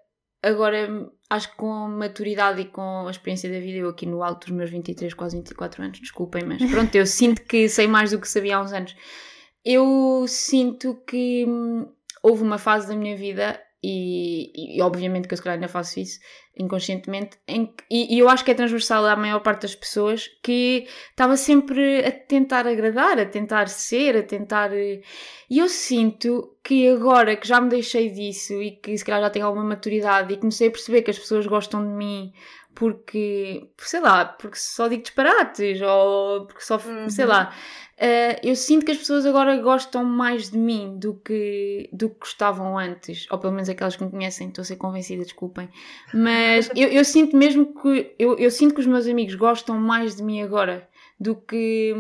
agora acho que com maturidade e com a experiência da vida, eu aqui no alto dos meus 23, quase 24 anos, desculpem, mas pronto, eu sinto que sei mais do que sabia há uns anos. Eu sinto que hum, houve uma fase da minha vida e, e, obviamente que eu se calhar ainda faço isso inconscientemente, em, e, e, eu acho que é transversal à maior parte das pessoas que estava sempre a tentar agradar, a tentar ser, a tentar. E eu sinto que agora que já me deixei disso e que se calhar já tenho alguma maturidade e comecei a perceber que as pessoas gostam de mim porque, sei lá, porque só digo disparates ou porque só, uhum. sei lá. Uh, eu sinto que as pessoas agora gostam mais de mim do que, do que gostavam antes, ou pelo menos aquelas que me conhecem, estou a ser convencida, desculpem. Mas eu, eu sinto mesmo que eu, eu sinto que os meus amigos gostam mais de mim agora do que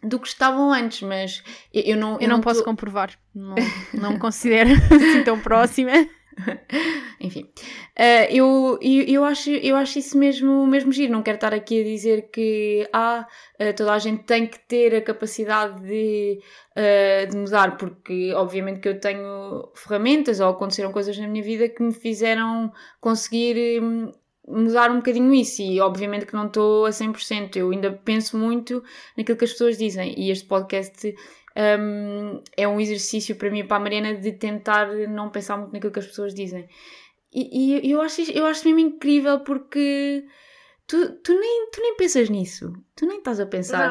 do que estavam antes, mas eu, eu não. Eu, eu não, não, posso tô... comprovar, não, não me considero assim tão próxima. Enfim, uh, eu, eu, eu, acho, eu acho isso mesmo, mesmo giro. Não quero estar aqui a dizer que ah, uh, toda a gente tem que ter a capacidade de, uh, de mudar, porque obviamente que eu tenho ferramentas ou aconteceram coisas na minha vida que me fizeram conseguir um, mudar um bocadinho isso e obviamente que não estou a 100%. Eu ainda penso muito naquilo que as pessoas dizem e este podcast um, é um exercício para mim e para a Mariana de tentar não pensar muito naquilo que as pessoas dizem. E, e eu, acho, eu acho mesmo incrível porque tu, tu, nem, tu nem pensas nisso, tu nem estás a pensar.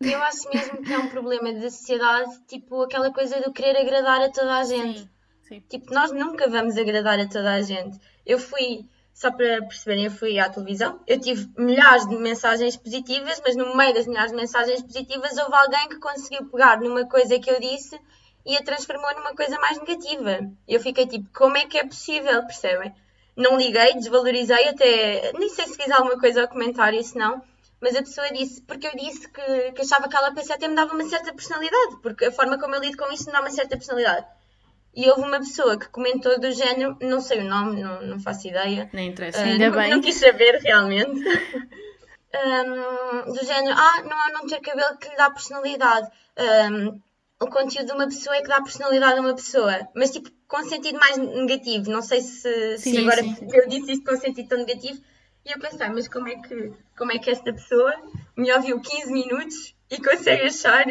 Não, eu acho mesmo que é um problema da sociedade, tipo aquela coisa do querer agradar a toda a gente. Sim, sim. Tipo, nós nunca vamos agradar a toda a gente. Eu fui só para perceberem, eu fui à televisão, eu tive milhares de mensagens positivas, mas no meio das milhares de mensagens positivas houve alguém que conseguiu pegar numa coisa que eu disse e a transformou numa coisa mais negativa. Eu fiquei tipo, como é que é possível, percebem? Não liguei, desvalorizei, até nem sei se fiz alguma coisa ao comentário, se não, mas a pessoa disse, porque eu disse que, que achava que ela até me dava uma certa personalidade, porque a forma como eu lido com isso me dá uma certa personalidade. E houve uma pessoa que comentou do género, não sei o nome, não, não faço ideia. Nem interessa, uh, ainda não, bem. Não quis saber realmente. um, do género, ah, não é não ter cabelo que lhe dá personalidade. Um, o conteúdo de uma pessoa é que dá personalidade a uma pessoa. Mas tipo, com sentido mais negativo. Não sei se, sim, se agora sim. eu disse isto com sentido tão negativo. E eu pensei, mas como é que, como é que esta pessoa me ouviu 15 minutos e consegue achar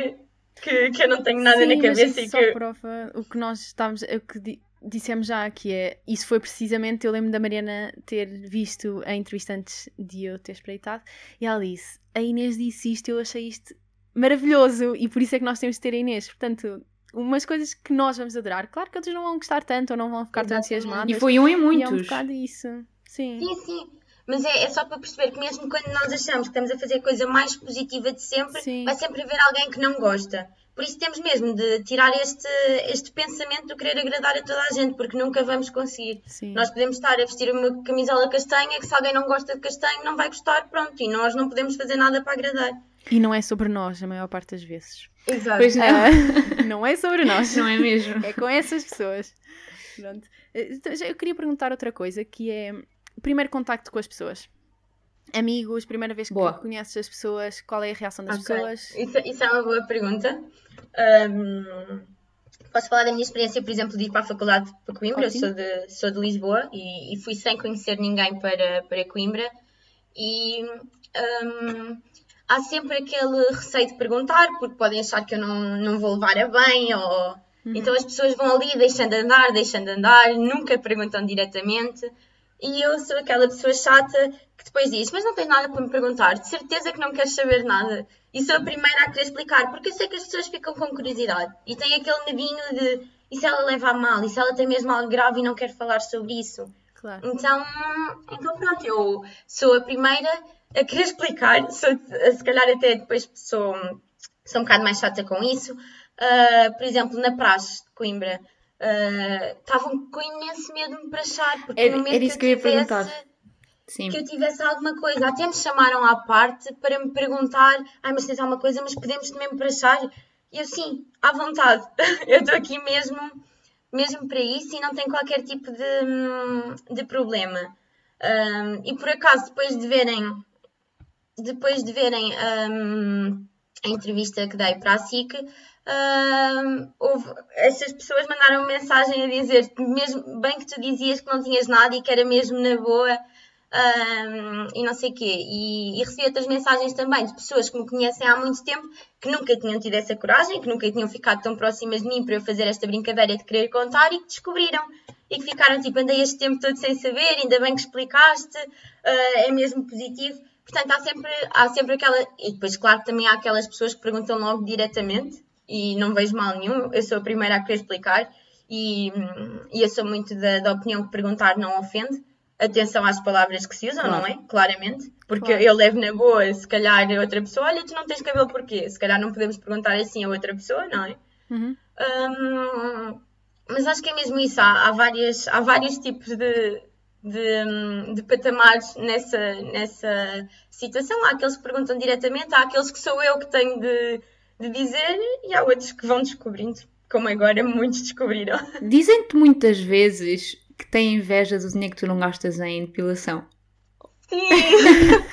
que, que eu não tenho nada Sim, na cabeça e só que. prova o que nós estávamos. O que dissemos já, que é. Isso foi precisamente. Eu lembro da Mariana ter visto a entrevista antes de eu ter espreitado e ela disse: A Inês disse isto, eu achei isto maravilhoso e por isso é que nós temos de ter a Inês. Portanto, umas coisas que nós vamos adorar. Claro que outros não vão gostar tanto ou não vão ficar tão entusiasmados. E foi um em muitos. E é um bocado isso. Sim. Sim, sim. Mas é, é, só para perceber que mesmo quando nós achamos que estamos a fazer a coisa mais positiva de sempre, Sim. vai sempre haver alguém que não gosta. Por isso temos mesmo de tirar este, este pensamento de querer agradar a toda a gente, porque nunca vamos conseguir. Sim. Nós podemos estar a vestir uma camisola castanha, que se alguém não gosta de castanho não vai gostar, pronto, e nós não podemos fazer nada para agradar. E não é sobre nós a maior parte das vezes. Exato. Pois não. Não é sobre nós. Não é mesmo. É com essas pessoas. Pronto. Então, eu queria perguntar outra coisa, que é primeiro contacto com as pessoas. Amigos, primeira vez que boa. conheces as pessoas, qual é a reação das okay. pessoas? Isso, isso, é uma boa pergunta. Um, posso falar da minha experiência, por exemplo, de ir para a faculdade para Coimbra. Eu sou de, sou de Lisboa e, e, fui sem conhecer ninguém para, para Coimbra. E um, há sempre aquele receio de perguntar, porque podem achar que eu não, não vou levar a bem. Ou... Uhum. Então as pessoas vão ali deixando de andar, deixando de andar, nunca perguntam diretamente. E eu sou aquela pessoa chata que depois diz: Mas não tens nada para me perguntar, de certeza que não queres saber nada. E sou a primeira a querer explicar, porque eu sei que as pessoas ficam com curiosidade e têm aquele medinho de: E se ela leva a mal? E se ela tem mesmo algo grave e não quer falar sobre isso? Claro. Então, então, pronto, eu sou a primeira a querer explicar. Sou, se calhar até depois sou, sou um bocado mais chata com isso. Uh, por exemplo, na praxe de Coimbra estavam uh, com imenso medo de me prachar, porque era, no momento era isso que, eu, perguntar. Sim. que eu tivesse alguma coisa, até me chamaram à parte para me perguntar, ai, mas tens alguma coisa, mas podemos também me prachar? E eu, sim, à vontade, eu estou aqui mesmo, mesmo para isso e não tenho qualquer tipo de, de problema. Um, e por acaso, depois de verem, depois de verem um, a entrevista que dei para a SIC, houve, essas pessoas mandaram -me mensagem a dizer mesmo bem que tu dizias que não tinhas nada e que era mesmo na boa e não sei o quê. E, e, recebi outras mensagens também de pessoas que me conhecem há muito tempo que nunca tinham tido essa coragem, que nunca tinham ficado tão próximas de mim para eu fazer esta brincadeira de querer contar e que descobriram. e que ficaram tipo, andei este tempo todo sem saber, ainda bem que explicaste, uh, é mesmo positivo. Portanto, há sempre, há sempre aquela. E depois, claro, também há aquelas pessoas que perguntam logo diretamente e não vejo mal nenhum, eu sou a primeira a querer explicar e, e eu sou muito da, da opinião que perguntar não ofende. Atenção às palavras que se usam, claro. não é? Claramente. Porque claro. eu levo na boa, se calhar outra pessoa, olha, tu não tens cabelo porquê? Se calhar não podemos perguntar assim a outra pessoa, não é? Uhum. Um, mas acho que é mesmo isso. Há, há, várias, há vários tipos de, de, de, patamares nessa, nessa situação. Há aqueles que perguntam diretamente, há aqueles que sou eu que tenho de, de dizer e há outros que vão descobrindo, como agora muitos descobriram. Dizem-te muitas vezes que têm inveja do dinheiro que tu não gastas em depilação. Sim!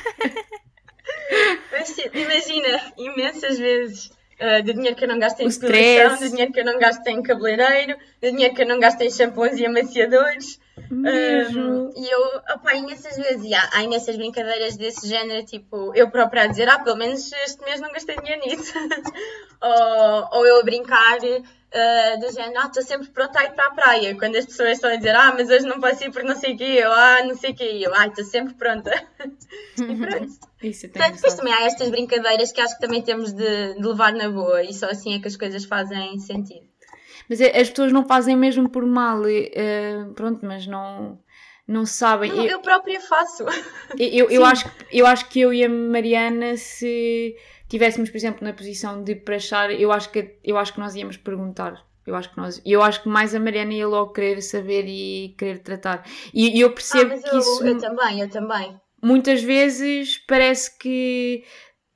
Mas, imagina, imensas vezes. Uh, do dinheiro que eu não gasto em o depilação, do dinheiro que eu não gasto em cabeleireiro, do dinheiro que eu não gasto em shampoos e amaciadores. Um, e eu, opa, imensas vezes, e há, há imensas brincadeiras desse género, tipo, eu própria a dizer, ah, pelo menos este mês não gastei dinheiro nisso. ou, ou eu a brincar uh, do género, ah, estou sempre pronta a ir para a praia. Quando as pessoas estão a dizer, ah, mas hoje não posso ir porque não sei o quê, eu, ah, não sei o quê, eu, ah, estou sempre pronta. e pronto. Isso Portanto, depois também há estas brincadeiras que acho que também temos de, de levar na boa e só assim é que as coisas fazem sentido. Mas é, as pessoas não fazem mesmo por mal, uh, pronto, mas não, não sabem. Não, eu, eu própria faço. Eu, eu, acho, eu acho que eu e a Mariana, se tivéssemos, por exemplo, na posição de prachar, eu acho que, eu acho que nós íamos perguntar. Eu acho que nós, eu acho que mais a Mariana ia logo querer saber e querer tratar. E, e eu percebo ah, que eu, isso. Eu também, eu também. Muitas vezes parece que.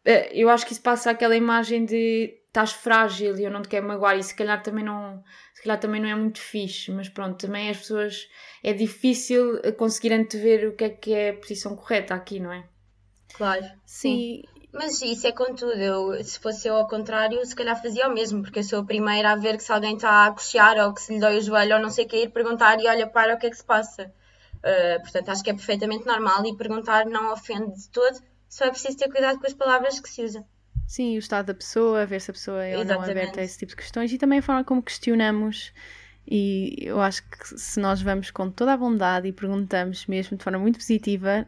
Uh, eu acho que isso passa aquela imagem de estás frágil e eu não te quero magoar e se calhar também não se calhar também não é muito fixe, mas pronto, também as pessoas é difícil conseguir antever o que é que é a posição correta aqui, não é? Claro, sim. sim. Mas isso é contudo, eu, se fosse eu ao contrário, se calhar fazia o mesmo, porque eu sou a primeira a ver que se alguém está a coxear ou que se lhe dói o joelho ou não sei o que, ir perguntar e olha para o que é que se passa. Uh, portanto, acho que é perfeitamente normal e perguntar não ofende de todo, só é preciso ter cuidado com as palavras que se usam. Sim, o estado da pessoa, ver se a pessoa é ou não aberta a esse tipo de questões e também a forma como questionamos. E eu acho que se nós vamos com toda a bondade e perguntamos mesmo de forma muito positiva,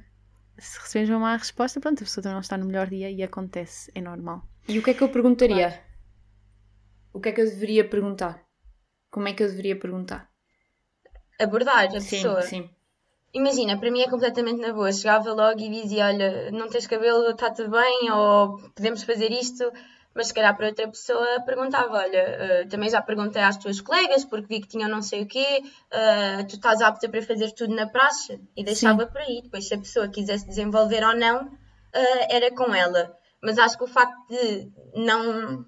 se recebemos uma má resposta, pronto, a pessoa também não está no melhor dia e acontece, é normal. E o que é que eu perguntaria? Claro. O que é que eu deveria perguntar? Como é que eu deveria perguntar? Abordar a sim, pessoa. Sim, Imagina, para mim é completamente na boa. Chegava logo e dizia: Olha, não tens cabelo, está tudo bem, ou podemos fazer isto. Mas se calhar para outra pessoa perguntava: Olha, uh, também já perguntei às tuas colegas, porque vi que tinham não sei o quê, uh, tu estás apta para fazer tudo na praxe? E deixava Sim. por aí. Depois, se a pessoa quisesse desenvolver ou não, uh, era com ela. Mas acho que o facto de não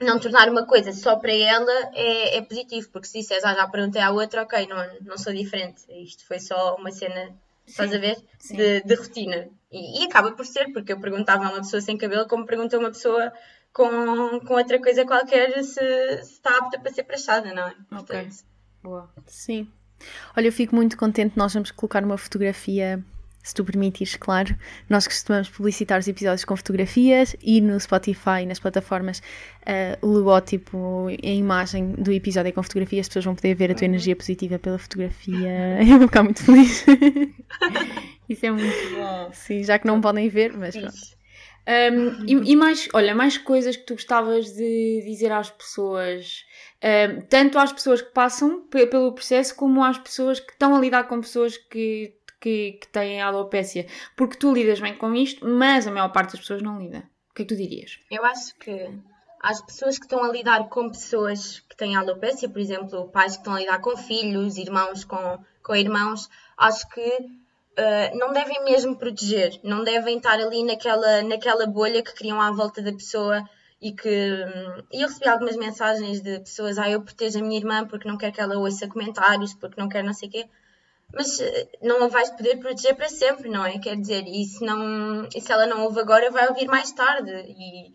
não tornar uma coisa só para ela é, é positivo, porque se disseres, ah, já perguntei à outra, ok, não, não sou diferente, isto foi só uma cena, estás a ver, de, de, rotina. E, e, acaba por ser, porque eu perguntava a uma pessoa sem cabelo como pergunto a uma pessoa com, com outra coisa qualquer se, se está apta para ser prachada, não é? Portanto, ok, boa. Sim. Olha, eu fico muito contente, nós vamos colocar uma fotografia se tu permitires, claro. Nós costumamos publicitar os episódios com fotografias e no Spotify e nas plataformas uh, o logótipo, a imagem do episódio é com fotografia, as pessoas vão poder ver a tua uhum. energia positiva pela fotografia. Eu vou ficar muito feliz. Isso é muito bom. Sim, já que não podem ver, mas pronto. Um, e, e, mais, olha, mais coisas que tu gostavas de dizer às pessoas, um, tanto às pessoas que passam pelo processo, como às pessoas que estão a lidar com pessoas que que, que têm alopecia, porque tu lidas bem com isto, mas a maior parte das pessoas não lida. O que é que tu dirias? Eu acho que as pessoas que estão a lidar com pessoas que têm alopecia, por exemplo, pais que estão a lidar com filhos, irmãos com, com irmãos, acho que uh, não devem mesmo proteger, não devem estar ali naquela, naquela bolha que criam à volta da pessoa e que e eu recebi algumas mensagens de pessoas, ah, eu protejo a minha irmã porque não quero que ela ouça comentários, porque não quero não sei o quê mas eh, não a vais poder proteger para sempre, não é? Quer dizer, e se, não, e se ela não ouve agora, vai ouvir mais tarde. E,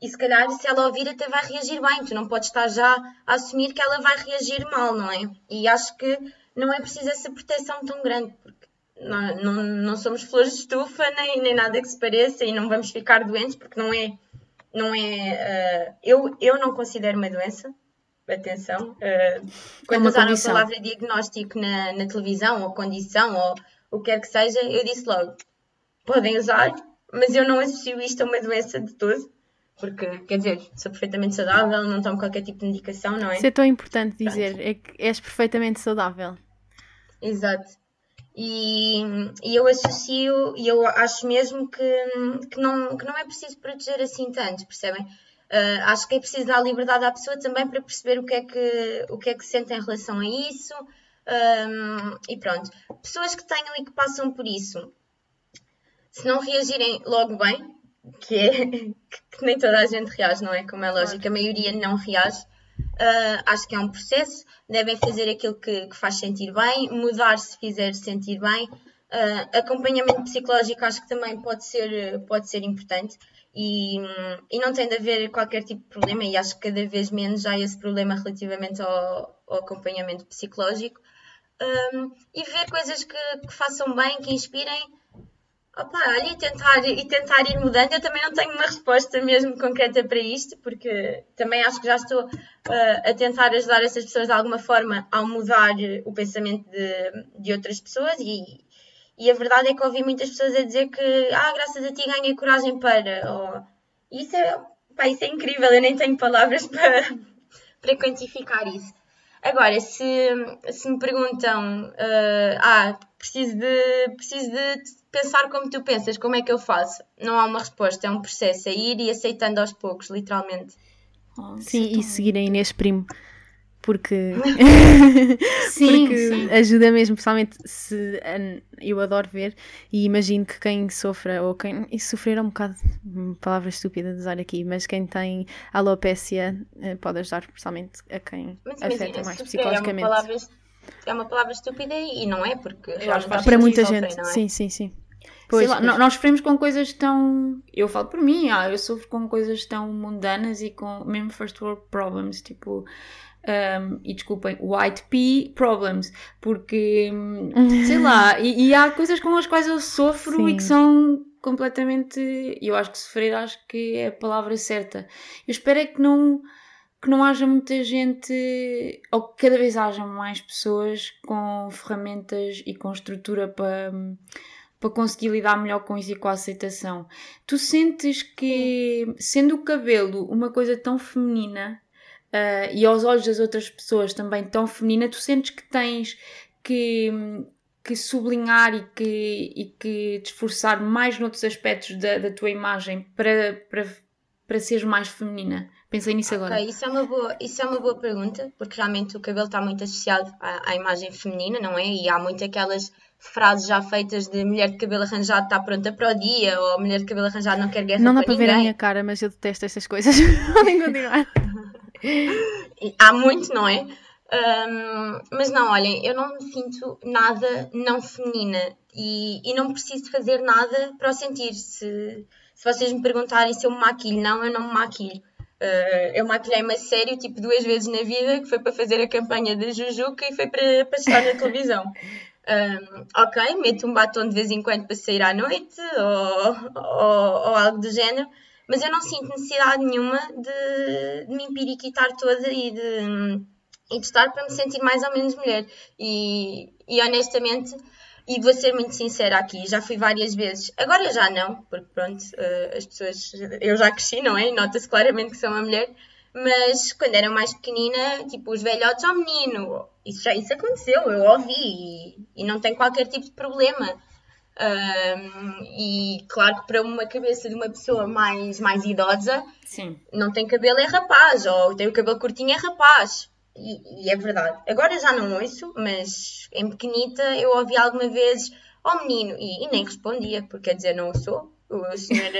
e se calhar, se ela ouvir, até vai reagir bem. Tu não podes estar já a assumir que ela vai reagir mal, não é? E acho que não é preciso essa proteção tão grande, não, não, não somos flores de estufa, nem, nem nada que se pareça, e não vamos ficar doentes, porque não é. Não é uh, eu, eu não considero uma doença, atenção. Uh, quando é usaram a palavra diagnóstico na, na televisão, ou condição, ou o que quer que seja, eu disse logo: podem usar, mas eu não associo isto a uma doença de todo. Porque, quer dizer, sou perfeitamente saudável, não tomo qualquer tipo de medicação, não é? Isso é tão importante dizer, Pronto. é que és perfeitamente saudável. Exato. E, e eu associo, e eu acho mesmo que, que, não, que não é preciso proteger assim tanto, percebem? Uh, acho que é preciso dar liberdade à pessoa também para perceber o que é que, o que, é que sente em relação a isso. Um, e pronto. Pessoas que tenham e que passam por isso, se não reagirem logo bem, que é que nem toda a gente reage, não é? Como é lógico, a maioria não reage. Uh, acho que é um processo, devem fazer aquilo que, que faz sentir bem, mudar se fizer sentir bem. Uh, acompanhamento psicológico acho que também pode ser, pode ser importante e, e não tem de haver qualquer tipo de problema, e acho que cada vez menos há esse problema relativamente ao, ao acompanhamento psicológico. Um, ah, e ver coisas que, que façam bem, que inspirem, Opa, olha, e tentar, e tentar ir mudando. Eu também não tenho uma resposta mesmo concreta para isto, porque também acho que já estou uh, a tentar ajudar essas pessoas de alguma forma ao mudar o pensamento de, de outras pessoas. E, e a verdade é que ouvi muitas pessoas a dizer que, ah, graças a ti ganhei coragem para. Ou, isso, é, pá, isso é incrível, eu nem tenho palavras para, para quantificar isso. Agora, se, se me perguntam, uh, ah, preciso de, preciso de pensar como tu pensas, como é que eu faço? Não há uma resposta, é um processo, é ir e aceitando aos poucos, literalmente. Oh, sim, e seguir a Inês Primo. Porque, sim, porque sim. ajuda mesmo, pessoalmente se eu adoro ver e imagino que quem sofra, ou quem e sofrer é um bocado palavra estúpida de usar aqui, mas quem tem alopécia eh, pode ajudar pessoalmente a quem mas, afeta mais psicologicamente. É uma, palavra, é uma palavra estúpida e não é, porque para muita gente, é? sim, sim, sim. Pois, lá, pois. nós sofremos com coisas tão. Eu falo por mim, ah, eu sofro com coisas tão mundanas e com mesmo first world problems, tipo. Um, e desculpem, white pea problems, porque sei lá, e, e, há coisas com as quais eu sofro Sim. e que são completamente. Eu acho que sofrer acho que é a palavra certa. Eu espero é que não que não haja muita gente, ou que cada vez haja mais pessoas com ferramentas e com estrutura para para conseguir lidar melhor com isso e com a aceitação. Tu sentes que, sendo o cabelo uma coisa tão feminina uh, e aos olhos das outras pessoas também tão feminina, tu sentes que tens que, que sublinhar e que, e que te esforçar mais noutros aspectos da, da tua imagem para, para, para seres mais feminina? Pensei nisso agora. Ok, isso é uma boa, isso é uma boa pergunta, porque realmente o cabelo está muito associado à, à imagem feminina, não é? E há muito aquelas frases já feitas de mulher de cabelo arranjado está pronta para o dia, ou mulher de cabelo arranjado não quer guerra Não dá para ninguém. ver a minha cara, mas eu detesto estas coisas. Podem continuar. Há muito, não é? Um, mas não, olhem, eu não me sinto nada não feminina e, e não preciso fazer nada para o sentir. Se, se vocês me perguntarem se eu me maquilho, não, eu não me maquilho. Uh, eu maquilhei-me a sério, tipo, duas vezes na vida, que foi para fazer a campanha da Jujuca e foi para, para estar na televisão. Um, ok, meto um batom de vez em quando para sair à noite ou, ou, ou algo do género, mas eu não sinto necessidade nenhuma de, de me empiriquitar toda e de, e de estar para me sentir mais ou menos mulher. E, e honestamente, e vou ser muito sincera aqui, já fui várias vezes, agora já não, porque pronto, uh, as pessoas, eu já cresci, não é? Nota-se claramente que sou uma mulher, mas quando era mais pequenina, tipo, os velhotes, oh menino, isso já isso aconteceu, eu ouvi e, e não tem qualquer tipo de problema. Um, e claro que para uma cabeça de uma pessoa mais, mais idosa, Sim. não tem cabelo é rapaz, ou tem o cabelo curtinho é rapaz. E, e, é verdade. Agora já não ouço, mas em pequenita eu ouvi alguma vez, oh menino, e, e nem respondia, porque quer dizer, não o sou. O senhor,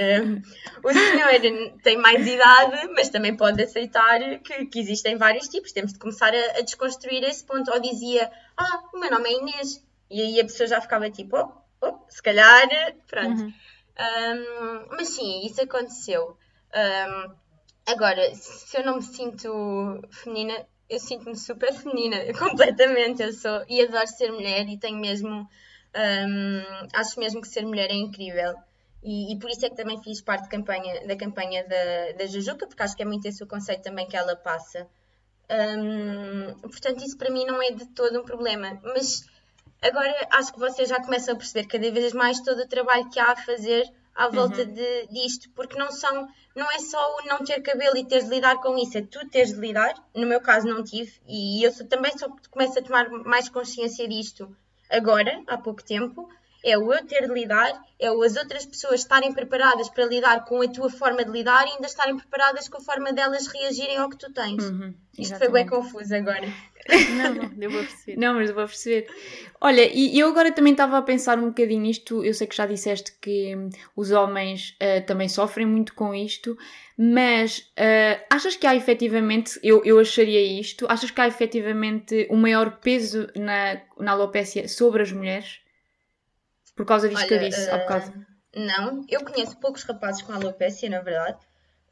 o senhor tem mais idade, mas também pode aceitar que, que existem vários tipos. Temos de começar a, a, desconstruir esse ponto. Ou dizia, ah, o meu nome é Inês. E aí a pessoa já ficava tipo, oh, oh se calhar, pronto. Uhum. Um, mas sim, isso aconteceu. Um, agora, se eu não me sinto feminina, eu sinto-me super feminina, completamente. Eu sou e adoro ser mulher e tenho mesmo. Um, acho mesmo que ser mulher é incrível. E, e, por isso é que também fiz parte campanha, da campanha da, da Jujuca, porque acho que é muito esse o conceito também que ela passa. Um, portanto, isso para mim não é de todo um problema. Mas agora acho que vocês já começam a perceber cada vez mais todo o trabalho que há a fazer à volta uhum. de, disto, porque não são, não é só o não ter cabelo e teres de lidar com isso, é tu teres de lidar. No meu caso não tive, e eu também só começo a tomar mais consciência disto agora, há pouco tempo, é o eu ter de lidar, é o as outras pessoas estarem preparadas para lidar com a tua forma de lidar e ainda estarem preparadas com a forma delas reagirem ao que tu tens. Uhum, Isto foi bem confuso agora. Não, não, deu para perceber. Não, mas deu para perceber. Olha, e eu agora também estava a pensar um bocadinho nisto. Eu sei que já disseste que hum, os homens uh, também sofrem muito com isto, mas uh, achas que há efetivamente, eu, eu acharia isto, achas que há efetivamente um maior peso na, na alopécia sobre as mulheres? Por causa disto Olha, que eu disse uh, há bocado. Não, eu conheço poucos rapazes com alopecia, na verdade.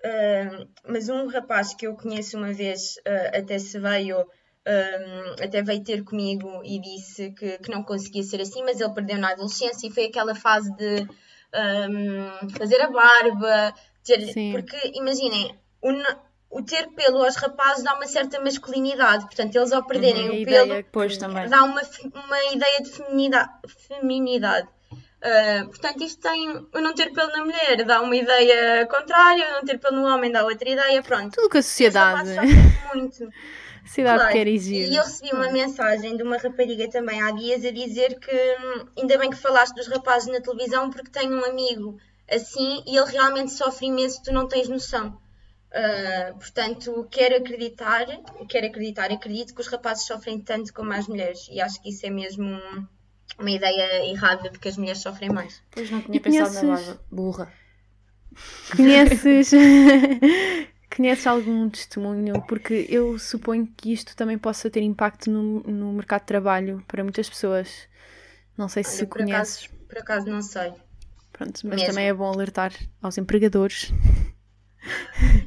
Uh, mas um rapaz que eu conheço uma vez uh, até se veio um, até veio ter comigo e disse que, que não conseguia ser assim, mas ele perdeu na adolescência e foi aquela fase de um, fazer a barba, ter, porque imaginem, o, o, ter pelo aos rapazes dá uma certa masculinidade, portanto, eles ao perderem uhum, o pelo depois também. dá uma, uma ideia de feminidade. feminidade. Uh, portanto, isto tem o não ter pelo na mulher dá uma ideia contrária, o não ter pelo no homem dá outra ideia, pronto. Tudo que a sociedade. Muito. A cidade claro. quer exigir. E eu recebi uma mensagem de uma rapariga também há dias a dizer que hum, ainda bem que falaste dos rapazes na televisão porque tenho um amigo assim e ele realmente sofre imenso, tu não tens noção. Uh, portanto, quero acreditar, quero acreditar, acredito que os rapazes sofrem tanto como as mulheres e acho que isso é mesmo uma ideia errada de que as mulheres sofrem mais. Pois não tinha pensado conheces... na. Burra. Conheces Conheces algum testemunho? Porque eu suponho que isto também possa ter impacto no, no mercado de trabalho para muitas pessoas. Não sei se por conheces. Acaso, por acaso não sei. Pronto, mas Mesmo. também é bom alertar aos empregadores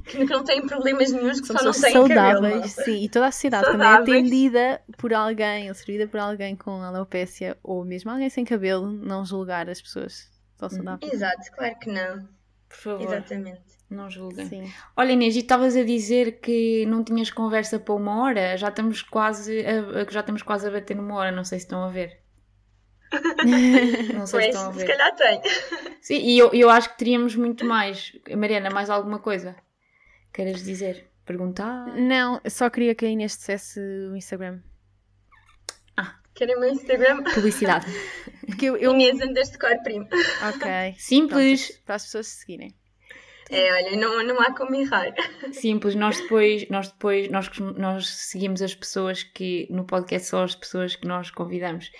que não têm problemas nenhums, que São só não têm saudáveis, cabelo, sim, e toda a sociedade saudáveis. também é atendida por alguém, ou servida por alguém com alopecia, ou mesmo alguém sem cabelo, não julgar as pessoas são saudáveis. Exato, claro que não. Por favor. Exatamente. Não julguem. Sim. Olha Inês, e estavas a dizer que não tinhas conversa para uma hora? Já estamos quase a, já estamos quase a bater numa hora, não sei se estão a ver. não sei se estão a ver. Se calhar tem. Sim, e eu, eu acho que teríamos muito mais. Mariana, mais alguma coisa? Queres dizer? Perguntar? Não, só queria que a Inês dissesse o Instagram. Ah. Querem o meu Instagram? Publicidade. Porque eu, eu... Inês underscore primo. Ok. Simples. Pronto, para as pessoas seguirem. É, olha, não, não há como errar. Simples, nós depois, nós depois, nós, nós seguimos as pessoas que, no podcast só as pessoas que nós convidamos,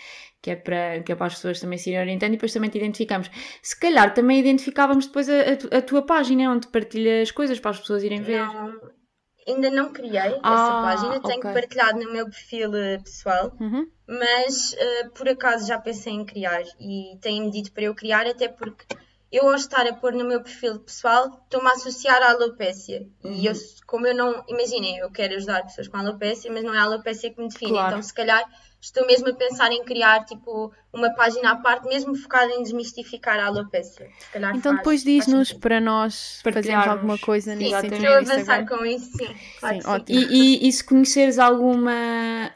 que é para, que é para as pessoas também se irem orientando e depois também te identificamos. Se calhar também identificávamos depois a, a, a tua página, onde partilha as coisas para as pessoas irem ver. Não, ainda não criei ah, essa página, tenho okay. partilhado no meu perfil eh, pessoal, uhum. mas uh, por acaso já pensei em criar e tenho-me dito para eu criar, até porque eu ao estar a pôr no meu perfil pessoal, estou-me a associar à alopécia. Uhum. E eu, como eu não, imaginem, eu quero ajudar pessoas com alopécia, mas não é a alopécia que me define. Claro. Então, se calhar, estou mesmo a pensar em criar tipo uma página à parte, mesmo focada em desmistificar a alopécia. então depois diz-nos para nós fazermos alguma coisa sim, nesse sentido. Estou a avançar com isso, sim. Claro sim, ótimo. E, e, e se conheceres alguma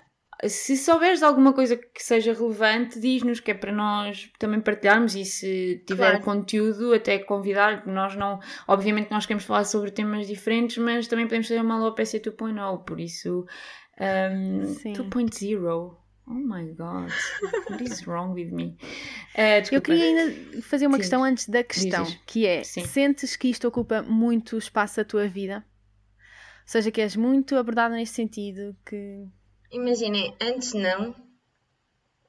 se souberes alguma coisa que seja relevante, diz-nos que é para nós também partilharmos e se tiver claro. conteúdo, até convidar, nós não, obviamente nós queremos falar sobre temas diferentes, mas também podemos fazer uma alopecia 2.0, por isso um, 2.0. Oh my god, what is wrong with me? Uh, Eu queria ainda fazer uma Sim. questão antes da questão, Dizes. que é: Sim. sentes que isto ocupa muito espaço da tua vida? Ou seja, que és muito abordada nesse sentido, que Imaginem, antes não.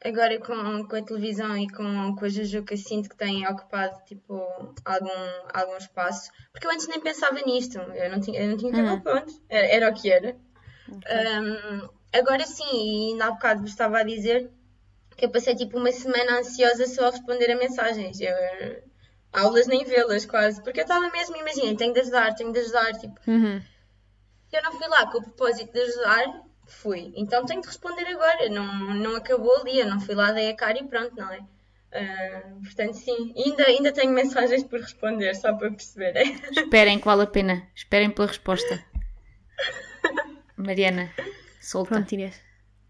Agora com, com a televisão e com, com a Jujuca sinto que têm ocupado tipo, algum, algum espaço. Porque eu antes nem pensava nisto. Eu não tinha, eu não tinha cabelo uhum. pronto. Era, era, o que era. Okay. Um, agora sim, e ainda há bocado vos estava a dizer que eu passei tipo uma semana ansiosa só a responder a mensagens. Eu, aulas nem vê-las quase. Porque eu estava mesmo, imaginem, tenho de ajudar, tenho de ajudar. Tipo, uhum. Eu não fui lá com o propósito de ajudar, Fui. Então tenho de responder agora. Não, não acabou ali, eu não fui lá, dei a cara e pronto, não é? Uh, portanto, sim. Ainda, ainda tenho mensagens por responder, só para perceberem. Esperem que vale a pena. Esperem pela resposta. Mariana, solta. Pronto, Inês.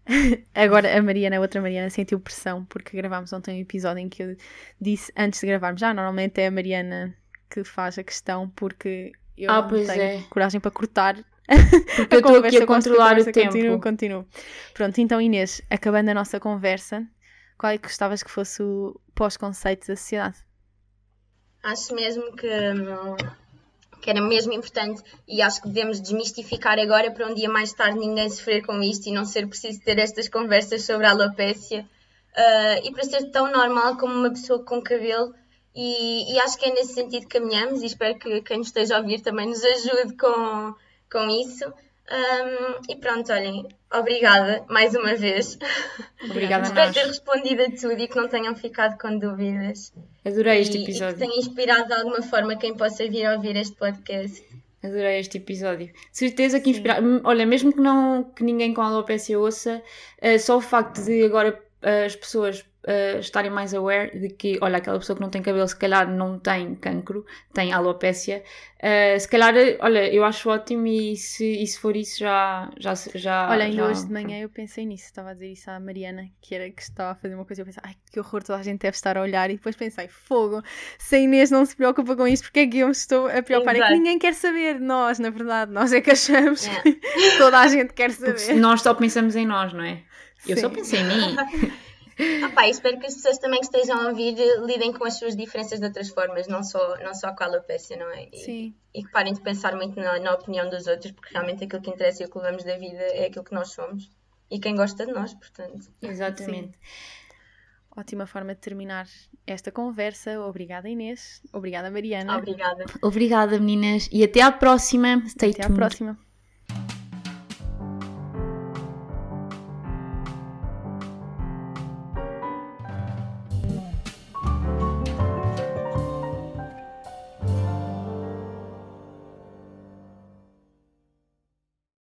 Agora a Mariana, a outra Mariana, sentiu pressão porque gravámos ontem um episódio em que eu disse antes de gravarmos, já normalmente é a Mariana que faz a questão porque eu Ah, não tenho é. coragem para cortar. Porque eu estou aqui a controlar o tempo. Continuo, continuo. Pronto, então Inês, acabando a nossa conversa, qual é que gostavas que fosse o pós-conceito da sociedade? Acho mesmo que, hum, que era mesmo importante e acho que devemos desmistificar agora para um dia mais tarde ninguém sofrer com isto e não ser preciso ter estas conversas sobre a alopécia ah, e para ser tão normal como uma pessoa com cabelo e, e acho que é nesse sentido que caminhamos e espero que quem nos esteja a ouvir também nos ajude com, com isso. Hum, e pronto, olhem, obrigada mais uma vez. Obrigada Espero ter respondido a tudo e que não tenham ficado com dúvidas. Adorei este E- E que episódio. tenha inspirado de alguma forma quem possa vir a ouvir este podcast. Adorei este episódio. Certeza que inspirar. Olha, mesmo que não que ninguém com alopecia ouça, eh, só o facto de agora eh, as pessoas eh, estarem mais aware de que, olha, aquela pessoa que não tem cabelo se calhar não tem cancro, tem alopecia. Eh, se calhar, olha, eu acho ótimo e se, e se for isso já. já, já Olha, ainda já- hoje de manhã eu pensei nisso, estava a dizer isso à Mariana, que era que estava a fazer uma coisa, eu pensei, ai que horror, toda a gente deve estar a olhar, e depois pensei, fogo, se a Inês não se preocupa com isto, porque é que eu me estou a preocupar? É que Exato. ninguém quer saber, nós, na verdade, nós é que achamos É. que toda a gente quer Porque saber. nós só pensamos em nós, não é? Eu só Sim. pensei em mim. Ah, e espero que as pessoas também que estejam a ouvir lidem com as suas diferenças de outras formas, não só, não só com a alopecia, não é? E, Sim, e que parem de pensar muito na, na opinião dos outros, porque realmente aquilo que interessa e o que levamos da vida é aquilo que nós somos. E quem gosta de nós, portanto. Exatamente. ótima forma de terminar esta conversa. Obrigada Inês, obrigada Mariana. Obrigada. Obrigada, meninas, e até à próxima. Stay Até à tuned. próxima.